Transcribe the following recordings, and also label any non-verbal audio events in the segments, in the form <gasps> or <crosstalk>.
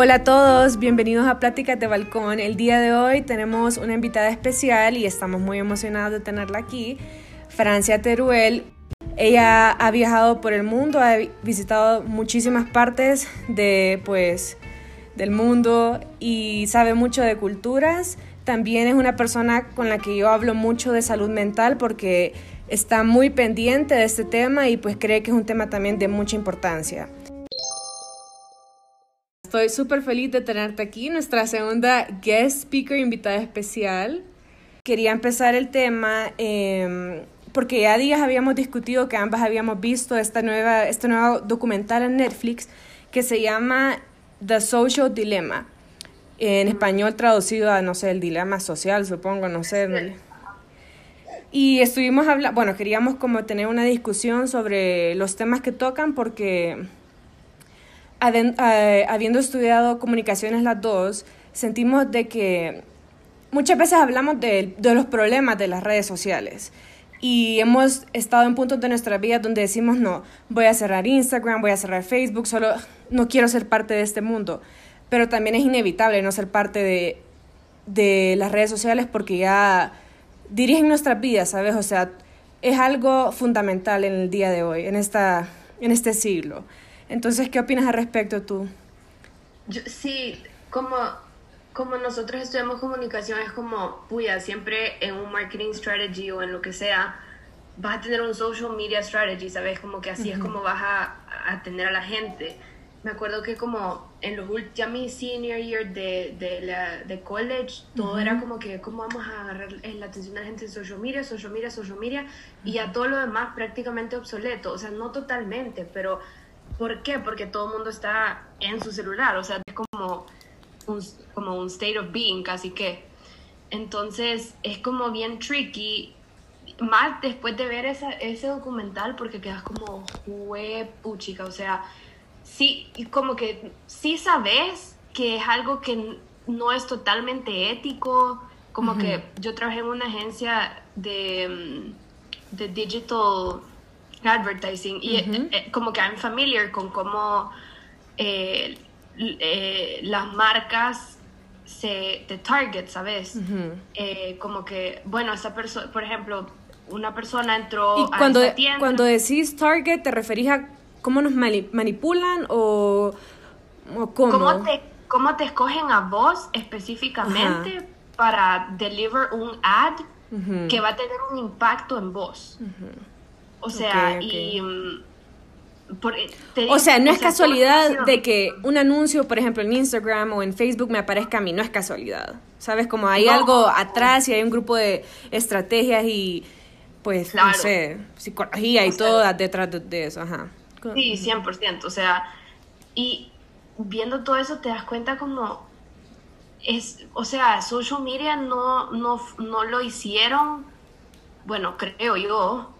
Hola a todos, bienvenidos a Pláticas de Balcón. El día de hoy tenemos una invitada especial y estamos muy emocionados de tenerla aquí, Francia Teruel. Ella ha viajado por el mundo, ha visitado muchísimas partes de, pues, del mundo y sabe mucho de culturas. También es una persona con la que yo hablo mucho de salud mental porque está muy pendiente de este tema y pues cree que es un tema también de mucha importancia. Estoy súper feliz de tenerte aquí, nuestra segunda guest speaker invitada especial. Quería empezar el tema eh, porque ya días habíamos discutido que ambas habíamos visto esta nueva, este nuevo documental en Netflix que se llama The Social Dilemma. En español traducido a, no sé, el dilema social, supongo, no sé. Y estuvimos hablando, bueno, queríamos como tener una discusión sobre los temas que tocan porque eh, habiendo estudiado comunicaciones las dos, sentimos de que muchas veces hablamos de, de, los problemas de las redes sociales y hemos estado en puntos de nuestra vida donde decimos, no, voy a cerrar Instagram, voy a cerrar Facebook, solo no quiero ser parte de este mundo. Pero también es inevitable no ser parte de, de las redes sociales porque ya dirigen nuestras vidas, ¿sabes? O sea, es algo fundamental en el día de hoy, en, esta, en este siglo. Entonces, ¿qué opinas al respecto tú? Yo, sí, como, como nosotros estudiamos comunicación, es como, puya, siempre en un marketing strategy o en lo que sea, vas a tener un social media strategy, ¿sabes? Como que así es como vas a, a tener a la gente. Me acuerdo que como en los últimos, mi senior year de, de, la, de college, todo era como que, ¿cómo vamos a agarrar la atención de la gente en social media, social media, social media? Y a todo lo demás prácticamente obsoleto. O sea, no totalmente, pero ¿Por qué? Porque todo el mundo está en su celular, o sea, es como un, como un state of being casi que. Entonces es como bien tricky, más después de ver esa, ese documental, porque quedas como, puchica, o sea, sí, como que sí sabes que es algo que no es totalmente ético, como que yo trabajé en una agencia de, mm, de digital advertising y eh, eh, como que I'm familiar con cómo eh, las marcas se te target, ¿sabes? como que, bueno, esa persona, por ejemplo, una persona entró ¿Y cuando, a tienda. Cuando decís target, ¿te referís a cómo nos manipulan o, cómo? te, cómo te escogen a vos específicamente para deliver un ad que va a tener un impacto en vos? O sea, y... Mm, eh, o sea, no es casualidad de que un anuncio, por ejemplo, en Instagram o en Facebook me aparezca a mí, no es casualidad. ¿Sabes? Como hay algo atrás y hay un grupo de estrategias y, pues, no sé, psicología y todo detrás de, eso, ajá. Sí, 100%. O sea, y viendo todo eso te das cuenta como es, o sea, social media no, no, no lo hicieron, bueno, creo yo,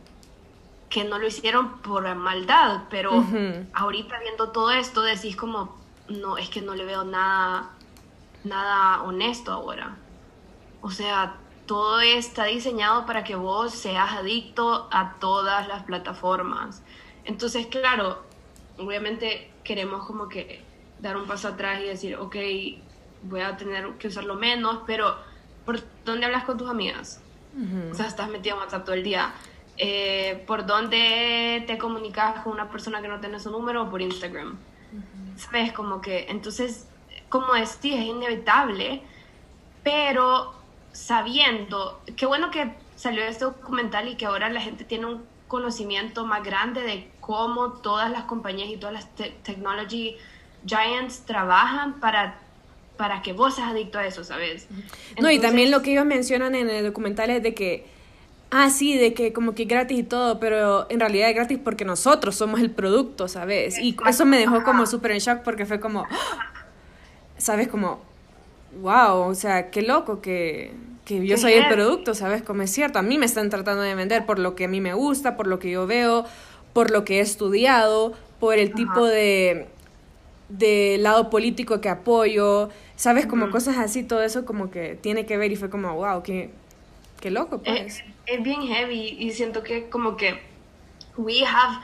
que no lo hicieron por maldad, pero ahorita viendo todo esto decís como, no, es que no le veo nada, nada honesto ahora. O sea, todo está diseñado para que vos seas adicto a todas las plataformas. Entonces, claro, obviamente queremos como que dar un paso atrás y decir, ok, voy a tener que usarlo menos, pero ¿por dónde hablas con tus amigas? O sea, estás metido en WhatsApp todo el día eh, por dónde te comunicas con una persona que no tiene su número o por Instagram. ¿Sabes? Como que, entonces, como es, sí, es inevitable, pero sabiendo, qué bueno que salió este documental y que ahora la gente tiene un conocimiento más grande de cómo todas las compañías y todas las technology giants trabajan para para que vos seas adicto a eso, ¿sabes? no, y también lo que ellos mencionan en el documental es de que ah, sí, de que como que gratis y todo, pero en realidad es gratis porque nosotros somos el producto, ¿sabes? Y eso me dejó como súper en shock porque fue como, <gasps> ¿sabes? Como, wow, o sea, qué loco que, que yo soy el producto, ¿sabes? Como es cierto, a mí me están tratando de vender por lo que a mí me gusta, por lo que yo veo, por lo que he estudiado, por el tipo de, de lado político que apoyo, ¿sabes? Como cosas así, todo eso como que tiene que ver y fue como, wow, qué, qué loco, pues es bien heavy y siento que como que we have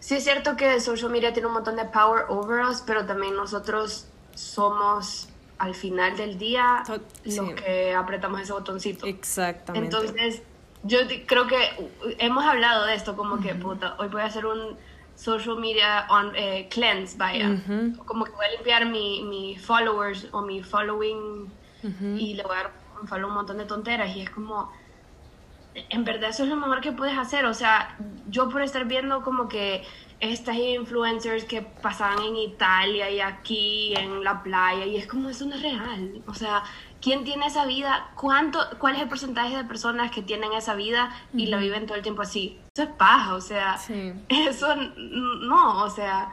sí es cierto que social media tiene un montón de power over us pero también nosotros somos al final del día los sí. que apretamos ese botoncito. Exactamente. Entonces, yo creo que uh, hemos hablado de esto, como que, puta, hoy voy a hacer un social media on, eh, cleanse, vaya. Ujú. Como que voy a limpiar mi, mi followers o mi following y le voy a dar a un montón de tonteras. Y es como, en verdad eso es lo mejor que puedes hacer. O sea, yo por estar viendo como que estas influencers que pasaban en Italia y aquí en la playa y es como eso no es real. O sea, ¿quién tiene esa vida? ¿Cuánto, ¿Cuál es el porcentaje de personas que tienen esa vida y la viven todo el tiempo así? Eso es paja, o sea, Sí. eso no, o sea,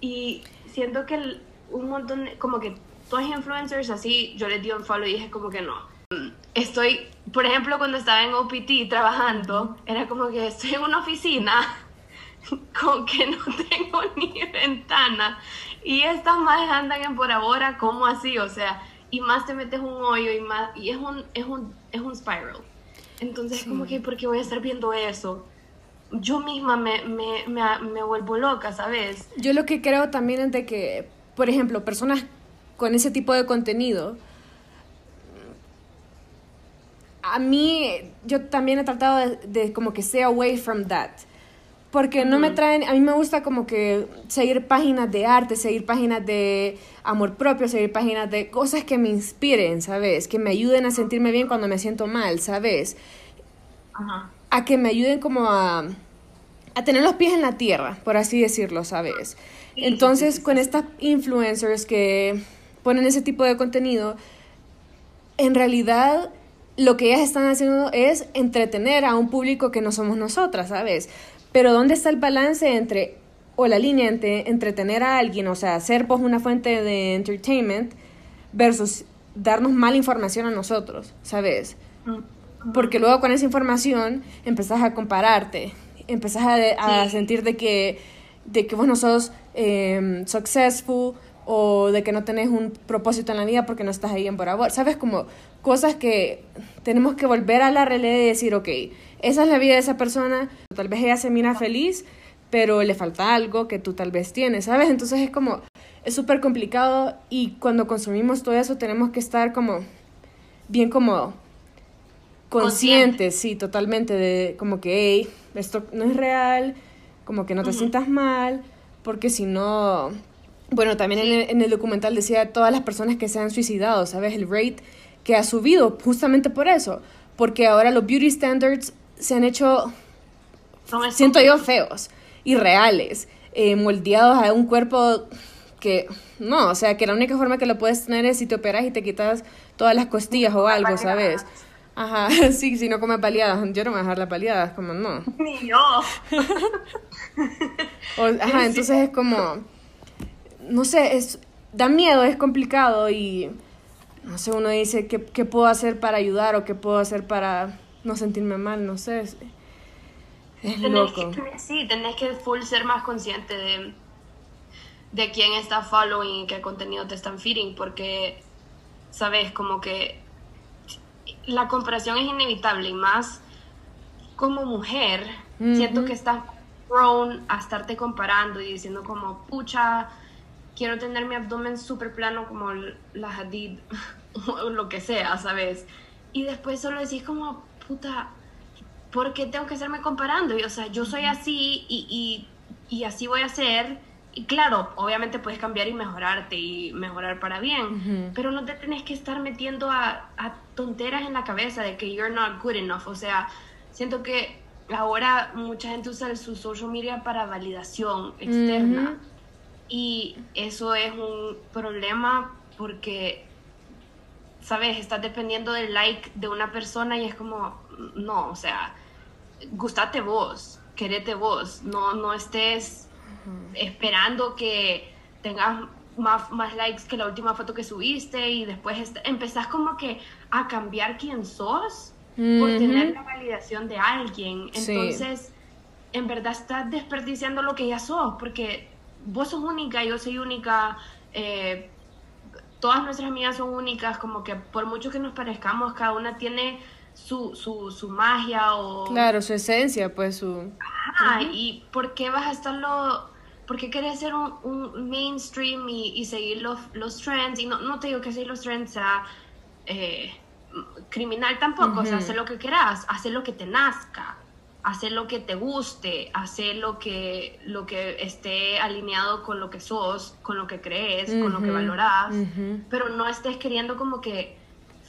y siento que el- un montón, de- como que todos los influencers así, yo les di un follow y dije como que no. Estoy, por ejemplo, cuando estaba en OPT trabajando, era como que estoy en una oficina <laughs> con que no tengo <laughs> ni ventana y estas más andan en por ahora, ¿cómo así? O sea, y más te metes un hoyo y más, y es un, es un, es un spiral. Entonces, como que, ¿por qué voy a estar viendo eso? Yo misma me, me, me, me vuelvo loca, ¿sabes? Yo lo que creo también es de que, por ejemplo, personas con ese tipo de contenido, a mí, yo también he tratado de, de como que stay away from that. Porque no me traen, a mí me gusta como que seguir páginas de arte, seguir páginas de amor propio, seguir páginas de cosas que me inspiren, ¿sabes? Que me ayuden a sentirme bien cuando me siento mal, ¿sabes? Ajá. a que me ayuden como a, a tener los pies en la tierra, por así decirlo, ¿sabes? Entonces, con estas influencers que ponen ese tipo de contenido, en realidad lo que ellas están haciendo es entretener a un público que no somos nosotras, ¿sabes? Pero ¿dónde está el balance entre, o la línea entre entretener a alguien, o sea, ser pues una fuente de entertainment, versus darnos mala información a nosotros, ¿sabes? Porque luego con esa información empezás a compararte, empezás a, de- a Sí. sentir de que, de que vos no sos eh, successful o de que no tenés un propósito en la vida porque no estás ahí en por amor. ¿Sabes? Como cosas que tenemos que volver a la realidad y decir, ok, esa es la vida de esa persona, tal vez ella se mira feliz, pero le falta algo que tú tal vez tienes, ¿sabes? Entonces es como, es súper complicado y cuando consumimos todo eso tenemos que estar como, bien como conscientes, sí, totalmente, de como que, hey, esto no es real, como que no te sientas mal, porque si no, bueno, también en, el, en el documental decía todas las personas que se han suicidado, ¿sabes? El rate que ha subido justamente por eso, porque ahora los beauty standards se han hecho siento yo feos, irreales, eh, moldeados a un cuerpo que no, o sea, que la única forma que lo puedes tener es si te operas y te quitas todas las costillas o algo, ¿sabes? Ajá, <laughs> sí, si no comes paliadas, yo no me voy a dejar las paliadas, como no. <laughs> Ni yo. O- ajá, entonces es como, no sé, es, da miedo, es complicado y, no sé, uno dice, ¿qué, qué puedo hacer para ayudar o qué puedo hacer para no sentirme mal? No sé, es, es loco. que, sí, tenés que full ser más consciente de, de quién está following y qué contenido te están feeding, porque, sabes, como que la comparación es inevitable y más como mujer, siento Ujú. que estás prone a estarte comparando y diciendo como, pucha, quiero tener mi abdomen súper plano como la Hadid <laughs> o lo que sea, ¿sabes? Y después solo decís como, puta, ¿por qué tengo que estarme comparando? Y, o sea, yo soy así y, y, y así voy a ser. Y claro, obviamente puedes cambiar y mejorarte y mejorar para bien, Ujú. pero no te tenés que estar metiendo a, a tonteras en la cabeza de que you're not good enough. O sea, siento que ahora mucha gente usa su social media para validación externa. Ujú. Y eso es un problema porque, ¿sabes? Estás dependiendo del like de una persona y es como, no, o sea, gustate vos, querete vos, no, no estés esperando que tengas más, más likes que la última foto que subiste y después empezás como que a cambiar quién sos por tener la validación de alguien. Sí. Entonces, en verdad estás desperdiciando lo que ya sos, porque vos sos única, yo soy única, eh, todas nuestras amigas son únicas, como que por mucho que nos parezcamos, cada una tiene su, su, su magia o... Claro, su esencia, pues su... Ajá, ¿y por qué vas a estarlo, ¿por qué querés ser un, un mainstream y, y, seguir los, los trends? Y no, no te digo que seguir los trends sea eh, criminal tampoco, o sea, hacer lo que quieras, hacer lo que te nazca, hacer lo que te guste, hacer lo que, lo que esté alineado con lo que sos, con lo que crees, con lo que valoras, pero no estés queriendo como que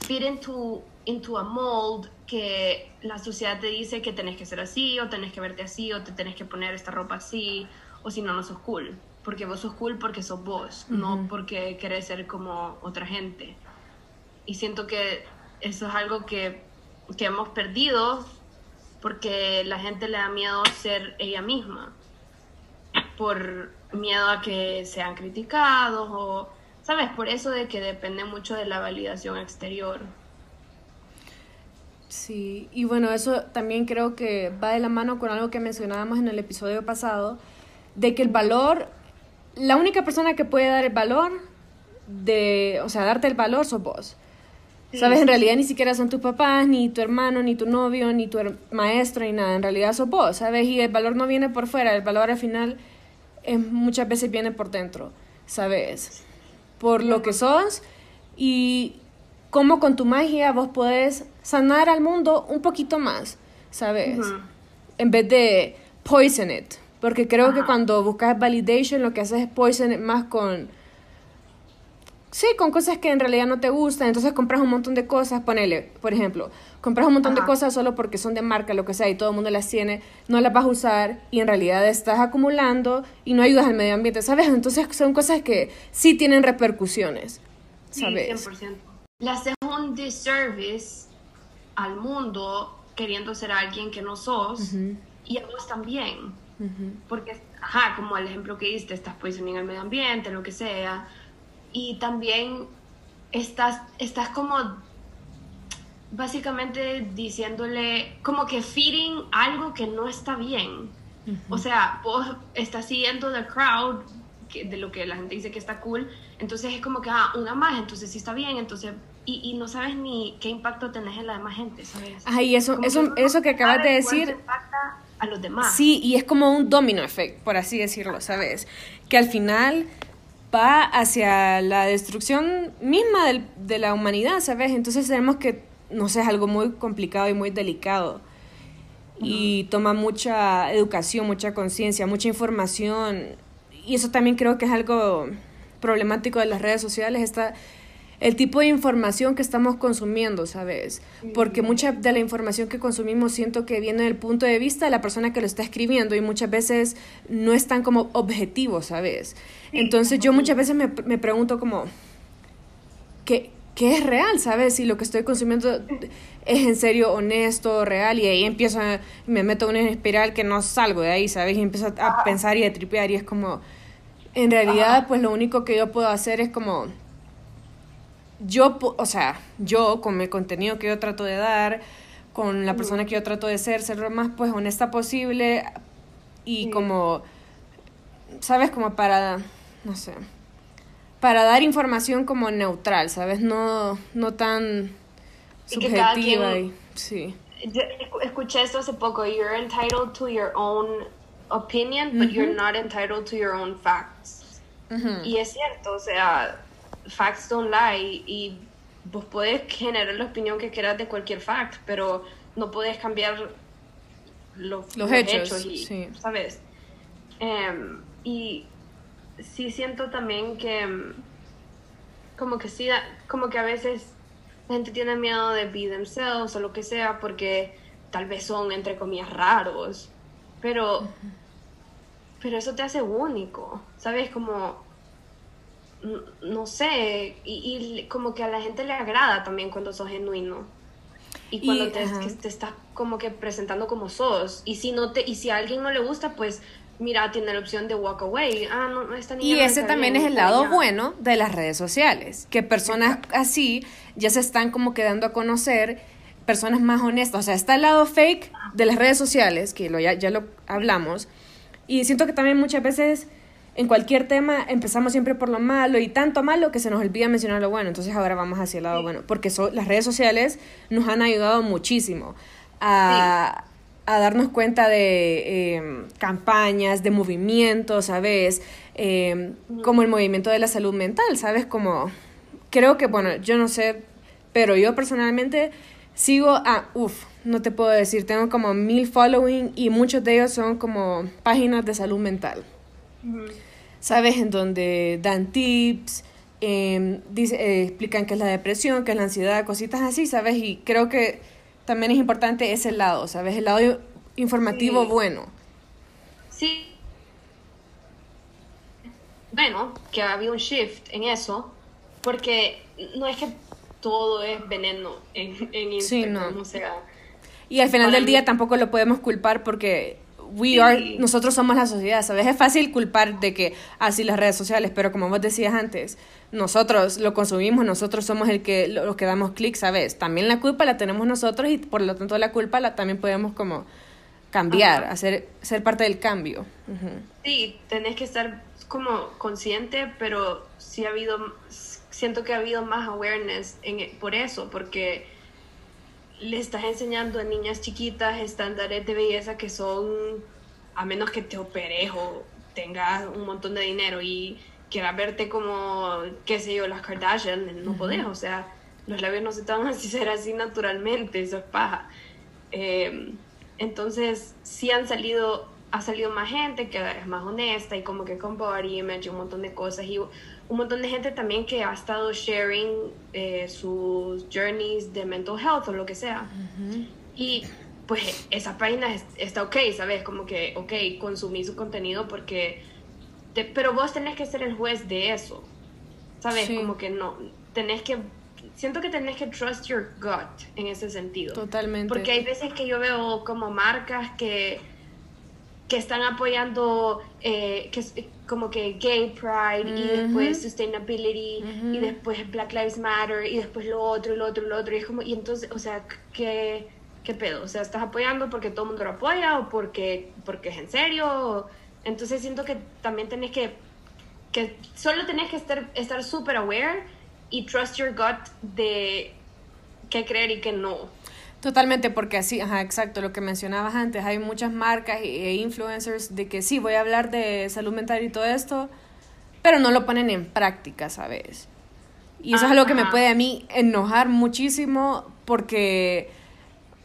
fit into, into a mold que la sociedad te dice que tenés que ser así, o tenés que verte así, o te tenés que poner esta ropa así, o si no, no sos cool. Porque vos sos cool porque sos vos, no porque querés ser como otra gente. Y siento que eso es algo que, que hemos perdido porque la gente le da miedo ser ella misma, por miedo a que sean criticados o, ¿sabes? Por eso de que depende mucho de la validación exterior. Sí, y bueno, eso también creo que va de la mano con algo que mencionábamos en el episodio pasado, de que el valor, la única persona que puede dar el valor, de, o sea, darte el valor sos vos. ¿Sabes? En realidad ni siquiera son tus papás, ni tu hermano, ni tu novio, ni tu maestro, ni nada. En realidad sos vos, ¿sabes? Y el valor no viene por fuera, el valor al final es, muchas veces viene por dentro, ¿sabes? Por lo que sos y cómo con tu magia vos podés sanar al mundo un poquito más, ¿sabes? En vez de poison it. Porque creo que cuando buscas validation lo que haces es poison it más con Sí, con cosas que en realidad no te gustan, entonces compras un montón de cosas, ponele, por ejemplo, compras un montón de cosas solo porque son de marca, lo que sea, y todo el mundo las tiene, no las vas a usar y en realidad estás acumulando y no ayudas al medio ambiente, ¿sabes? Entonces son cosas que sí tienen repercusiones, ¿sabes? Sí, 100%. Le haces un disservice al mundo queriendo ser alguien que no sos y a vos también. Porque, ajá, como el ejemplo que diste, estás posicionando el medio ambiente, lo que sea y también estás, estás como básicamente diciéndole, como que feeding algo que no está bien. O sea, vos estás siguiendo the crowd de lo que la gente dice que está cool, entonces es como que, ah, una más, entonces sí está bien, entonces, y, y no sabes ni qué impacto tenés en la demás gente, ¿sabes? Ay, eso, eso, que eso que acabas de decir... Impacta a los demás. Sí, y es como un domino effect, por así decirlo, ¿sabes? Que al final va hacia la destrucción misma del, de la humanidad, ¿sabes? Entonces tenemos que, no sé, es algo muy complicado y muy delicado. Y toma mucha educación, mucha conciencia, mucha información. Y eso también creo que es algo problemático de las redes sociales, está el tipo de información que estamos consumiendo, ¿sabes? Porque mucha de la información que consumimos siento que viene del punto de vista de la persona que lo está escribiendo y muchas veces no es tan como objetivo, ¿sabes? Entonces yo muchas veces me, me pregunto como, ¿qué, ¿qué es real, ¿sabes? Si lo que estoy consumiendo es en serio honesto, real, y ahí empiezo, a, me meto en una espiral que no salgo de ahí, ¿sabes? Y empiezo a pensar y a tripear y es como, en realidad, pues lo único que yo puedo hacer es como yo, o sea, yo con el contenido que yo trato de dar, con la persona que yo trato de ser, ser lo más pues honesta posible y como, ¿sabes? Como para, no sé, para dar información como neutral, ¿sabes? No, no tan subjetiva y, sí. Yo escuché esto hace poco, you're entitled to your own opinion, but you're not entitled to your own facts. Y es cierto, o sea, facts don't lie y vos podés generar la opinión que quieras de cualquier fact, pero no podés cambiar los, hechos, y, ¿sabes? Em, y sí siento también que em, como que sí, como que a veces la gente tiene miedo de be themselves o lo que sea porque tal vez son entre comillas raros, pero pero eso te hace único, ¿sabes? Como no sé, y, como que a la gente le agrada también cuando sos genuino. Y cuando te, te, estás como que presentando como sos. Y si, no te, y si a alguien no le gusta, pues mira, tiene la opción de walk away. Ah, no, esta niña y ese también es el lado bueno de las redes sociales, que personas así ya se están como quedando a conocer, personas más honestas. O sea, está el lado fake de las redes sociales, que lo, ya, ya lo hablamos. Y siento que también muchas veces en cualquier tema empezamos siempre por lo malo y tanto malo que se nos olvida mencionar lo bueno. Entonces ahora vamos hacia el lado bueno, porque las redes sociales nos han ayudado muchísimo a, a darnos cuenta de em, campañas, de movimientos, ¿sabes? Em, como el movimiento de la salud mental, ¿sabes? Como, creo que, bueno, yo no sé, pero yo personalmente sigo a, uff, no te puedo decir, tengo como mil following y muchos de ellos son como páginas de salud mental. ¿Sabes? En donde dan tips, em, dice, eh, explican qué es la depresión, qué es la ansiedad, cositas así, ¿sabes? Y creo que también es importante ese lado, ¿sabes? El lado informativo bueno. Sí. Bueno, que ha habido un shift en eso, porque no es que todo es veneno en, en Instagram, o sea... Y al final del día tampoco lo podemos culpar porque we are, nosotros somos la sociedad, ¿sabes? Es fácil culpar de que así las redes sociales, pero como vos decías antes, nosotros lo consumimos, nosotros somos el que los que damos clic, ¿sabes? También la culpa la tenemos nosotros y por lo tanto la culpa la también podemos como cambiar, hacer ser parte del cambio. Sí, tenés que estar como consciente, pero sí ha habido siento que ha habido más awareness en, por eso, porque le estás enseñando a niñas chiquitas estándares de belleza que son, a menos que te operes o tengas un montón de dinero y quieras verte como, qué sé yo, las Kardashian, no podés, o sea, los labios no se te van a <laughs> hacer así naturalmente, eso es paja. Em, entonces, sí han salido, ha salido más gente que es más honesta y como que con body image y un montón de cosas y un montón de gente también que ha estado sharing eh, sus journeys de mental health o lo que sea. Y pues esa página está ok, ¿sabes? Como que, ok, consumí su contenido porque... pero vos tenés que ser el juez de eso, ¿sabes? Como que no, tenés que... Siento que tenés que trust your gut en ese sentido. Totalmente. Porque hay veces que yo veo como marcas que que están apoyando eh, que como que gay pride y después sustainability y después Black Lives Matter y después lo otro y lo otro y lo otro. Y es como y entonces o sea qué qué pedo o sea estás apoyando porque todo el mundo lo apoya o porque porque es en serio entonces siento que también tenés que que solo tenés que estar estar súper aware y trust your gut de qué creer y qué no Totalmente, porque así, ajá, exacto, lo que mencionabas antes, hay muchas marcas e influencers de que sí, voy a hablar de salud mental y todo esto, pero no lo ponen en práctica, ¿sabes? Y eso es algo que me puede a mí enojar muchísimo porque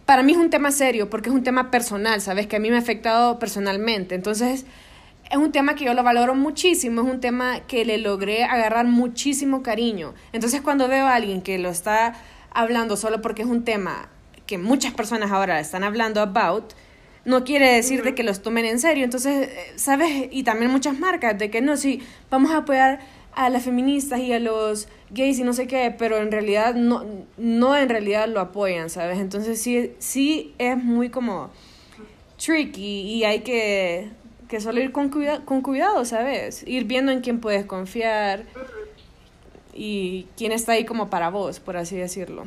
para mí es un tema serio, porque es un tema personal, ¿sabes? Que a mí me ha afectado personalmente. Entonces, es un tema que yo lo valoro muchísimo, es un tema que le logré agarrar muchísimo cariño. Entonces, cuando veo a alguien que lo está hablando solo porque es un tema que muchas personas ahora están hablando about, no quiere decir de que los tomen en serio. Entonces, eh, ¿sabes? Y también muchas marcas de que no, sí, vamos a apoyar a las feministas y a los gays y no sé qué, pero en realidad no, no en realidad lo apoyan, ¿sabes? Entonces sí, sí es muy como tricky y hay que, que solo ir con, cuida con cuidado, ¿sabes? Ir viendo en quién puedes confiar y quién está ahí como para vos, por así decirlo.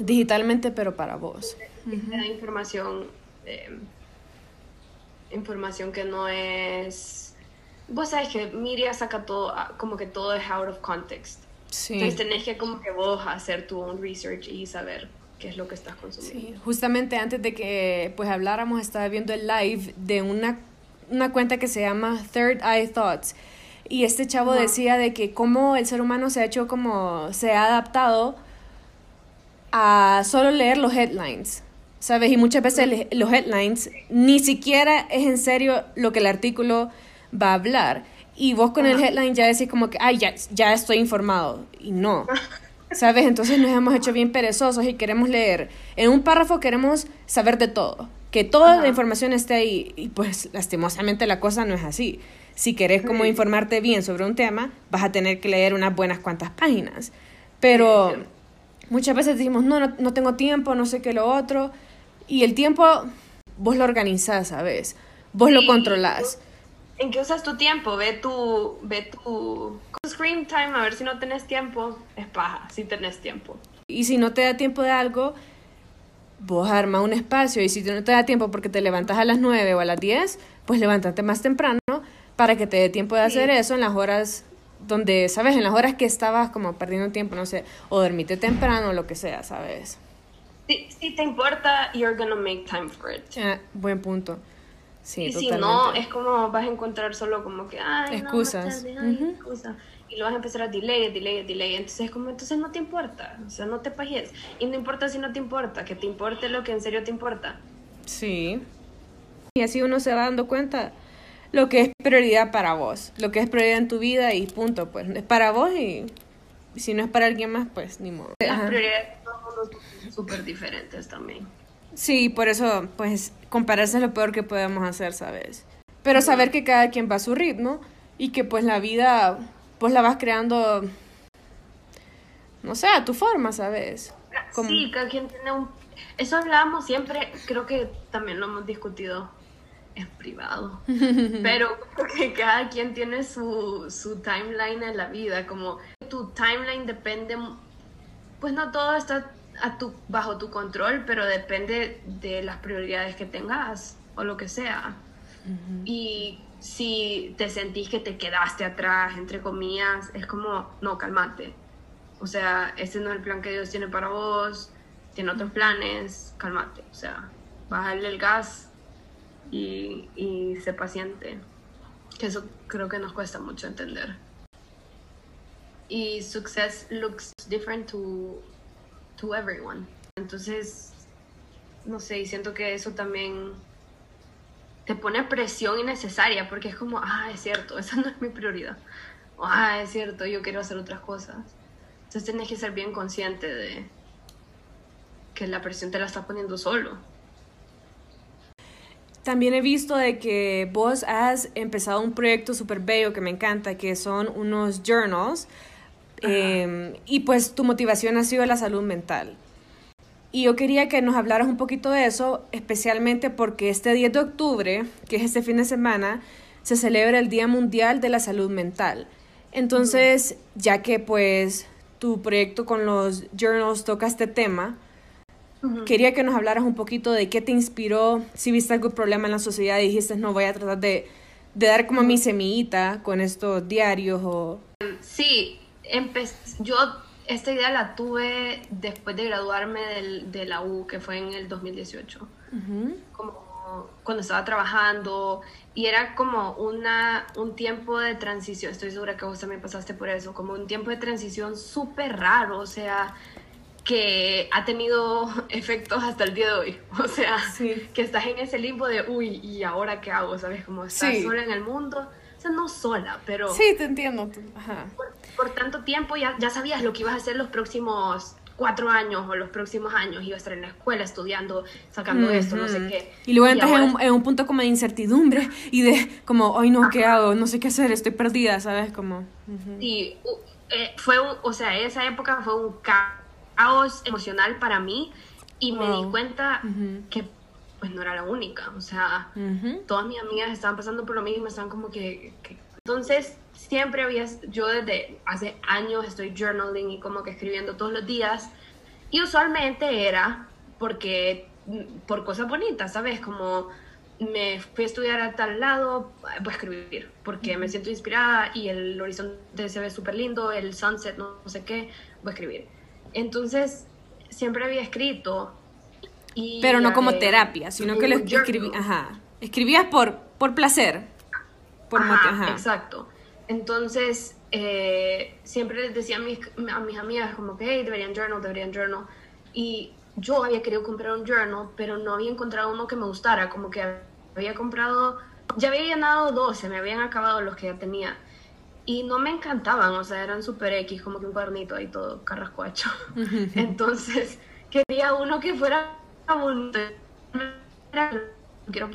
Digitalmente, pero para vos. información, eh, información que no es... Vos sabes que Miria saca todo, ah, como que todo es out of context. Sí. Entonces tenés que como que vos hacer tu own research y saber qué es lo que estás consumiendo. Sí, justamente antes de que pues habláramos, estaba viendo el live de una, una cuenta que se llama Third Eye Thoughts. Y este chavo decía de que cómo el ser humano se ha hecho como, se ha adaptado a solo leer los headlines, ¿sabes? Y muchas veces los headlines ni siquiera es en serio lo que el artículo va a hablar. Y vos con el headline ya decís como que, ay, ya, ya estoy informado. Y no. ¿Sabes? Entonces nos hemos hecho bien perezosos y queremos leer. En un párrafo queremos saber de todo. Que toda la información esté ahí. Y pues lastimosamente la cosa no es así. Si querés como informarte bien sobre un tema, vas a tener que leer unas buenas cuantas páginas. Pero muchas veces decimos, no, no, tengo tiempo, no sé qué lo otro. Y el tiempo vos lo organizás, ¿sabes? Vos lo controlás. ¿En qué usas tu tiempo? Ve tu, ve tu screen time, a ver si no tenés tiempo. Es paja, si tenés tiempo. Y si no te da tiempo de algo, vos arma un espacio. Y si no te da tiempo porque te levantas a las 9 o a las 10, pues levántate más temprano para que te dé tiempo de hacer eso en las horas donde, ¿sabes? En las horas que estabas como perdiendo tiempo, no sé, o dormite temprano o lo que sea, ¿sabes? Si, te importa, you're gonna make time for it. Ah, buen punto. Sí, y si no, es como vas a encontrar solo como que, ay, excusas. No, ay, Y lo vas a empezar a delay, delay, delay. Entonces es como, entonces no te importa. O sea, no te pajes. Y no importa si no te importa, que te importe lo que en serio te importa. Sí. Y así uno se va dando cuenta lo que es prioridad para vos, lo que es prioridad en tu vida y punto, pues es para vos y si no es para alguien más, pues ni modo. Las prioridades son súper diferentes también. Sí, por eso, pues, compararse es lo peor que podemos hacer, ¿sabes? Pero saber que cada quien va a su ritmo y que, pues, la vida, pues, la vas creando, no sé, a tu forma, ¿sabes? Sí, cada quien tiene un... Eso hablábamos siempre, creo que también lo hemos discutido en privado, <laughs> pero que cada quien tiene su, su timeline en la vida, como tu timeline depende, pues no todo está a tu, bajo tu control, pero depende de las prioridades que tengas o lo que sea. Y si te sentís que te quedaste atrás, entre comillas, es como, no, calmate. O sea, ese no es el plan que Dios tiene para vos, tiene otros planes, calmate. O sea, bajarle el gas y, y sé paciente. Que eso creo que nos cuesta mucho entender. Y success looks different to to everyone. Entonces, no sé, y siento que eso también te pone presión innecesaria porque es como, ah, es cierto, <laughs> esa no es mi prioridad. O, ah, es cierto, yo quiero hacer otras cosas. Entonces tienes que ser bien consciente de que la presión te la está poniendo solo. También he visto de que vos has empezado un proyecto súper bello que me encanta, que son unos journals Em, y pues tu motivación ha sido la salud mental. Y yo quería que nos hablaras un poquito de eso, especialmente porque este 10 de octubre, que es este fin de semana, se celebra el Día Mundial de la Salud Mental. Entonces, ya que pues tu proyecto con los journals toca este tema, quería que nos hablaras un poquito de qué te inspiró, si viste algún problema en la sociedad y dijiste, no, voy a tratar de, de dar como mi semillita con estos diarios o... Sí, yo esta idea la tuve después de graduarme del, de la U, que fue en el 2018. Como cuando estaba trabajando y era como una, un tiempo de transición, estoy segura que vos también pasaste por eso, como un tiempo de transición súper raro, o sea, que ha tenido <laughs> efectos hasta el día de hoy, <laughs> o sea, que estás en ese limbo de, uy, ¿y ahora qué hago? ¿Sabes? Como estás sola en el mundo, o sea, no sola, pero... Sí, te entiendo. Ajá por tanto tiempo ya, ya sabías lo que ibas a hacer los próximos cuatro años o los próximos años iba a estar en la escuela estudiando, sacando esto, no sé qué. Y luego entras en, un, punto como de incertidumbre y de como, ay no, ¿qué hago? No sé qué hacer, estoy perdida, ¿sabes? Como... Sí, eh, fue, o sea, esa época fue un caos emocional para mí y me di cuenta que pues no era la única, o sea, todas mis amigas estaban pasando por lo mismo, estaban como que... que... Entonces siempre había, yo desde hace años estoy journaling y como que escribiendo todos los días y usualmente era porque, por cosas bonitas, ¿sabes? Como me fui a estudiar a tal lado, voy a escribir, porque me siento inspirada y el horizonte se ve súper lindo, el sunset, no, sé qué, voy a escribir. Entonces, siempre había escrito. Y Pero no como terapia, sino que lo escribí, ajá. Escribías por, por placer. Por ajá, Exacto. Entonces, eh, siempre les decía a mis, a mis amigas como que, hey, deberían journal, deberían journal. Y yo había querido comprar un journal, pero no había encontrado uno que me gustara, como que había comprado, ya había llenado 12, me habían acabado los que ya tenía. Y no me encantaban, o sea, eran super X, como que un cuadernito ahí todo carrascuacho. <laughs> <laughs> Entonces, quería uno que fuera bonito. Quiero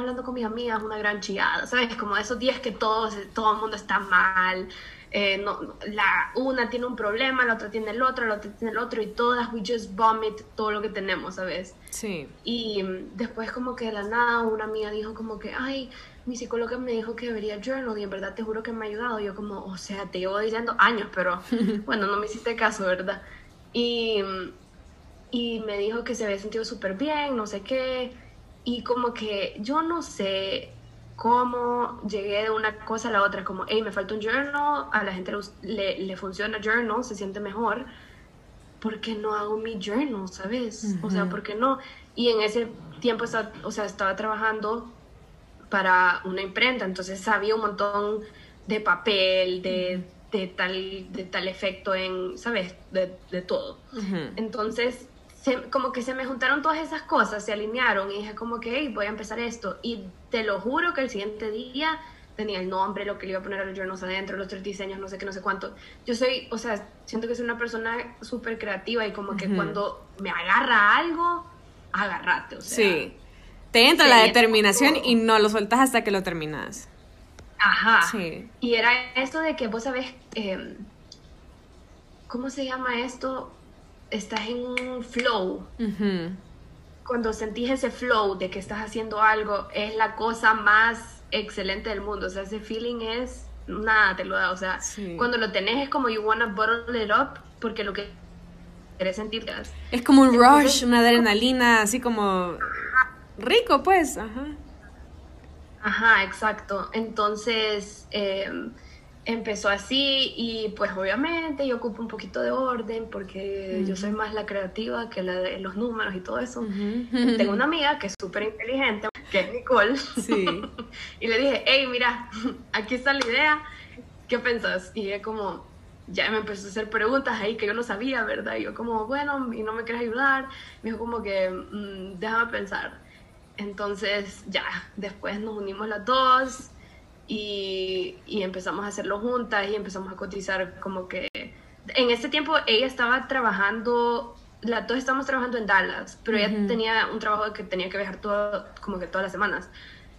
hablando con mis amigas, una gran chillada, ¿sabes? Como esos días que todo, todo el mundo está mal, eh, no, la una tiene un problema, la otra tiene el otro, la otra tiene el otro, y todas we just vomit todo lo que tenemos, ¿sabes? Sí. Y después como que de la nada una amiga dijo como que, ay, mi psicóloga me dijo que debería journal y en verdad te juro que me ha ayudado. yo como, o sea, te llevo diciendo años, pero <laughs> bueno, no me hiciste caso, ¿verdad? Y, y me dijo que se había sentido súper bien, no sé qué y como que yo no sé, cómo llegué de una cosa a la otra, como, hey, me falta un journal, a la gente le, le, funciona journal, se siente mejor, ¿por qué no hago mi journal, sabes? O sea, ¿por qué no? Y en ese tiempo, o sea, estaba trabajando para una imprenta, entonces sabía un montón de papel, de, de tal, de tal efecto en, ¿sabes? De, de todo. Entonces, como que se me juntaron todas esas cosas, se alinearon y dije como que hey, voy a empezar esto. Y te lo juro que el siguiente día tenía el nombre, lo que le iba a poner a los journals adentro, los tres diseños, no sé qué, no sé cuánto. Yo soy, o sea, siento que soy una persona súper creativa y como que cuando me agarra algo, agárrate, o sea. Sí. Te entra la determinación y no lo sueltas hasta que lo terminas. Ajá. Sí. Y era esto de que vos sabés, eh, ¿cómo se llama esto? Estás en un flow. Cuando sentís ese flow de que estás haciendo algo, es la cosa más excelente del mundo. O sea, ese feeling es nada te lo da. O sea, cuando lo tenés es como you wanna bottle it up porque lo que querés sentir es como un rush, una adrenalina, así como rico, pues. Ajá. Ajá, exacto. Entonces, eh, empezó así y pues obviamente yo ocupo un poquito de orden porque yo soy más la creativa que la de los números y todo eso. Tengo una amiga que es súper inteligente, que es Nicole. Sí. <laughs> y le dije, hey, mira, aquí está la idea, ¿qué pensás? Y ella como, ya me empezó a hacer preguntas ahí que yo no sabía, ¿verdad? Y yo como, bueno, ¿y no me quieres ayudar? Me dijo como que, mm, déjame pensar. Entonces ya, después nos unimos las dos y, y, empezamos a hacerlo juntas y empezamos a cotizar como que... En ese tiempo ella estaba trabajando, la, dos estamos trabajando en Dallas, pero ella tenía un trabajo que tenía que viajar todo, como que todas las semanas.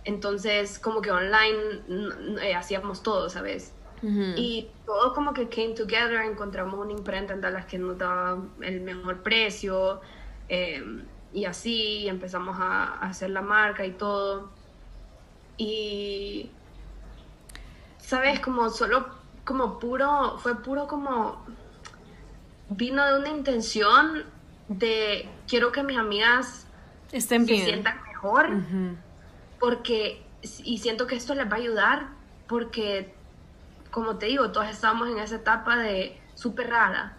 Entonces como que online eh, hacíamos todo, ¿sabes? Y todo como que came together, encontramos una imprenta en Dallas que nos daba el mejor precio eh, y así empezamos a, a hacer la marca y todo. Y ¿sabes? Como solo, como puro, fue puro como, vino de una intención de quiero que mis amigas Estén se sientan mejor, porque, y siento que esto les va a ayudar, porque, como te digo, todos estamos en esa etapa de súper rara.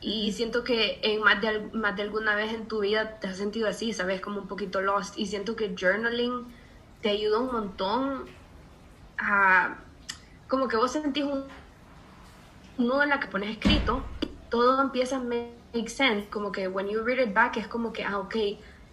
Y siento que en más de, más de alguna vez en tu vida te has sentido así, ¿sabes? Como un poquito lost. Y siento que journaling te ayuda un montón a como que vos sentís un nudo en la que pones escrito, todo empieza a make sense, como que when you read it back es como que, ah, ok,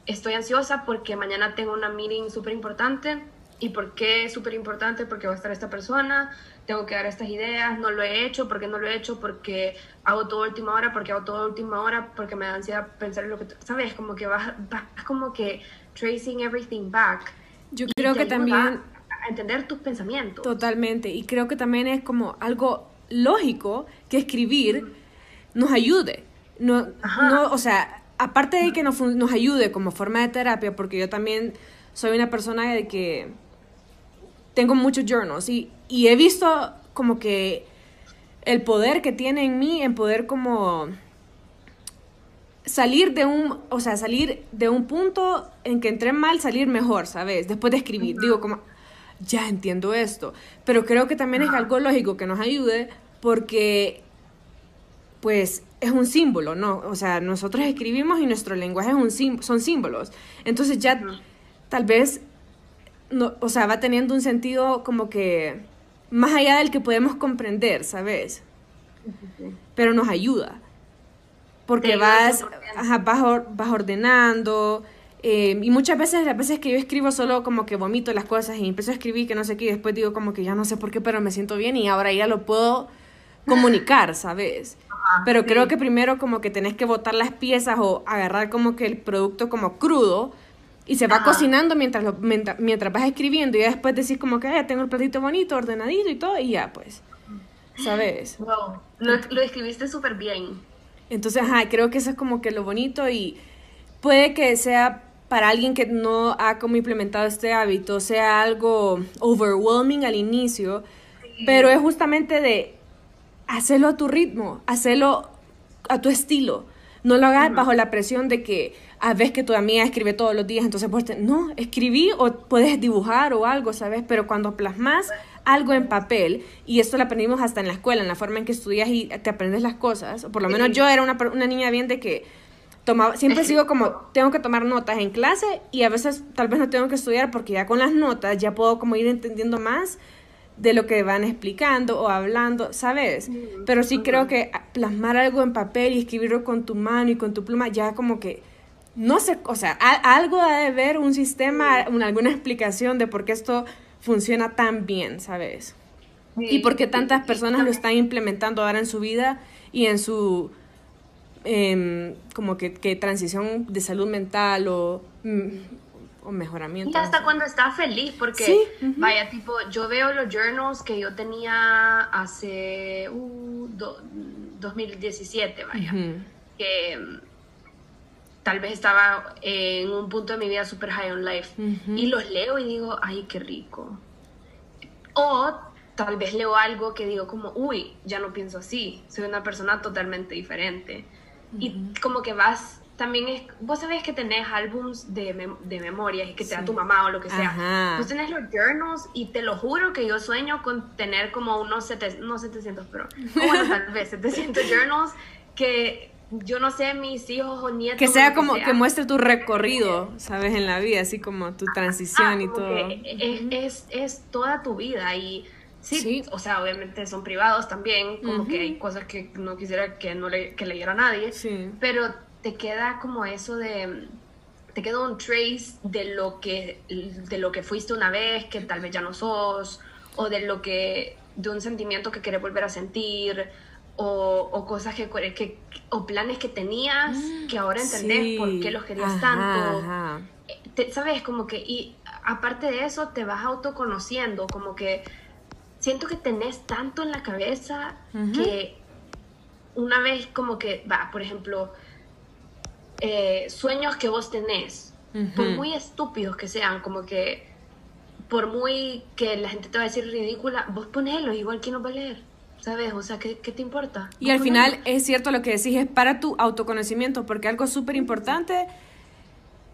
estoy ansiosa porque mañana tengo una meeting súper importante. ¿Y por qué es súper importante? Porque va a estar esta persona, tengo que dar estas ideas, no lo he hecho, ¿por qué no lo he hecho? Porque hago todo última hora, porque hago todo última hora, porque me da ansiedad pensar en lo que, ¿sabes? Como que vas, vas como que tracing everything back. Yo creo que también entender tus pensamientos. Totalmente, y creo que también es como algo lógico que escribir nos ayude. No, no, o sea, aparte de que nos, nos ayude como forma de terapia, porque yo también soy una persona de que tengo muchos journals y, y he visto como que el poder que tiene en mí en poder como salir de un, o sea, salir de un punto en que entré mal, salir mejor, ¿sabes? Después de escribir. Digo, como, ya entiendo esto. Pero creo que también es algo lógico que nos ayude porque, pues, es un símbolo, ¿no? O sea, nosotros escribimos y nuestro lenguaje es un son símbolos. Entonces ya tal vez, no, o sea, va teniendo un sentido como que más allá del que podemos comprender, ¿sabes? Pero nos ayuda. Porque vas, vas ordenando, eh, y muchas veces, las veces que yo escribo solo como que vomito las cosas y empiezo a escribir que no sé qué y después digo como que ya no sé por qué, pero me siento bien y ahora ya lo puedo comunicar, ¿sabes? pero creo que primero como que tenés que botar las piezas o agarrar como que el producto como crudo y se va cocinando mientras, lo, mientras, vas escribiendo y después decís como que ya tengo el platito bonito, ordenadito y todo y ya pues, ¿sabes? Wow, lo, lo escribiste súper bien. Entonces, ajá, creo que eso es como que lo bonito y puede que sea para alguien que no ha como implementado este hábito sea algo overwhelming al inicio, pero es justamente de hacerlo a tu ritmo, hacerlo a tu estilo. No lo hagas bajo la presión de que a ves que tu amiga escribe todos los días, entonces pues no, escribí o puedes dibujar o algo, ¿sabes? Pero cuando plasmas algo en papel, y esto lo aprendimos hasta en la escuela, en la forma en que estudias y te aprendes las cosas, o por lo menos yo era una, una niña bien de que tomaba, siempre sigo como, tengo que tomar notas en clase y a veces tal vez no tengo que estudiar porque ya con las notas ya puedo como ir entendiendo más de lo que van explicando o hablando, ¿sabes? Pero sí creo que plasmar algo en papel y escribirlo con tu mano y con tu pluma, ya como que, no sé, o sea, algo ha de ver, un sistema, alguna explicación de por qué esto funciona tan bien, ¿sabes? Y por qué tantas personas lo están implementando ahora en su vida y en su, em, como que, que, transición de salud mental o mm, o mejoramiento. Y hasta cuando está feliz, porque vaya, tipo, yo veo los journals que yo tenía hace 2017, uh, vaya, que mm, tal vez estaba en un punto de mi vida super high on life, y los leo y digo, ay, qué rico. O tal vez leo algo que digo como, uy, ya no pienso así, soy una persona totalmente diferente. Y como que vas también es, vos sabés que tenés álbums de, de memorias y que te da tu mamá o lo que sea. Vos tenés los journals y te lo juro que yo sueño con tener como unos, sete, no 700, pero bueno, <laughs> tal vez 700 journals que yo no sé, mis hijos o nietos. Que sea como que, muestre tu recorrido, ¿sabes? En la vida, así como tu transición y todo. Es, es, es, toda tu vida y sí, o sea, obviamente son privados también, como que hay cosas que no quisiera que no le, que leyera nadie, pero te queda como eso de te queda un trace de lo que de lo que fuiste una vez que tal vez ya no sos o de lo que de un sentimiento que querés volver a sentir o, o cosas que, que, o planes que tenías mm, que ahora entendés por qué los querías tanto. sabes como que y aparte de eso te vas autoconociendo como que siento que tenés tanto en la cabeza que una vez como que va por ejemplo eh, sueños que vos tenés, por muy estúpidos que sean, como que por muy que la gente te va a decir ridícula, vos ponelos, igual que no va a leer. ¿Sabes? O sea, ¿qué, te importa? Y al final es cierto lo que decís, es para tu autoconocimiento, porque algo súper importante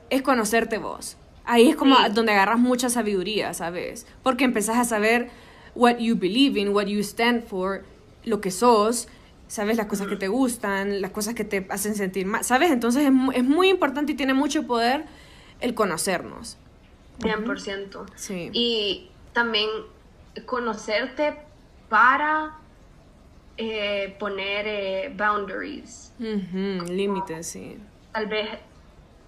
es conocerte vos. Ahí es como donde agarras mucha sabiduría, ¿sabes? Porque empezás a saber what you believe in, what you stand for, lo que sos, sabes las cosas que te gustan, las cosas que te hacen sentir mal, ¿sabes? Entonces es, muy importante y tiene mucho poder el conocernos. 100%. Sí. Y también conocerte para eh, poner eh, boundaries. Límites, sí. Tal vez,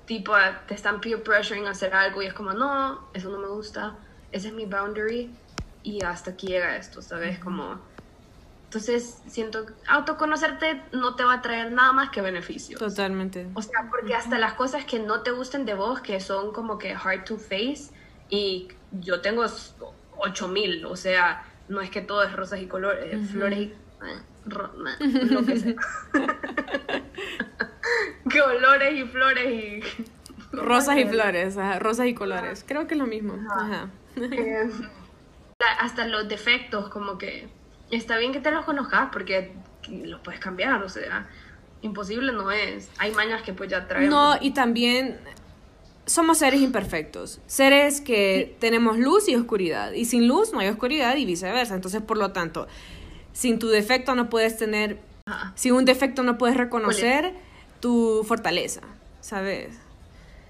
tipo, te están peer pressuring a hacer algo y es como, no, eso no me gusta, ese es mi boundary y hasta aquí llega esto, ¿sabes? Como entonces, siento que autoconocerte no te va a traer nada más que beneficios. Totalmente. O sea, porque hasta las cosas que no te gusten de vos, que son como que hard to face, y yo tengo 8000, o sea, no es que todo es rosas y colores, flores y. Eh, <laughs> lo que sea. <laughs> Colores y flores y. Rosas y flores, rosas y colores. Creo que es lo mismo. Ajá. Eh, hasta los defectos, como que está bien que te los conozcas porque los puedes cambiar, o sea, imposible no es. Hay mañas que pues ya traen. No, y también somos seres imperfectos, seres que tenemos luz y oscuridad, y sin luz no hay oscuridad y viceversa. Entonces, por lo tanto, sin tu defecto no puedes tener, sin un defecto no puedes reconocer tu fortaleza, ¿sabes?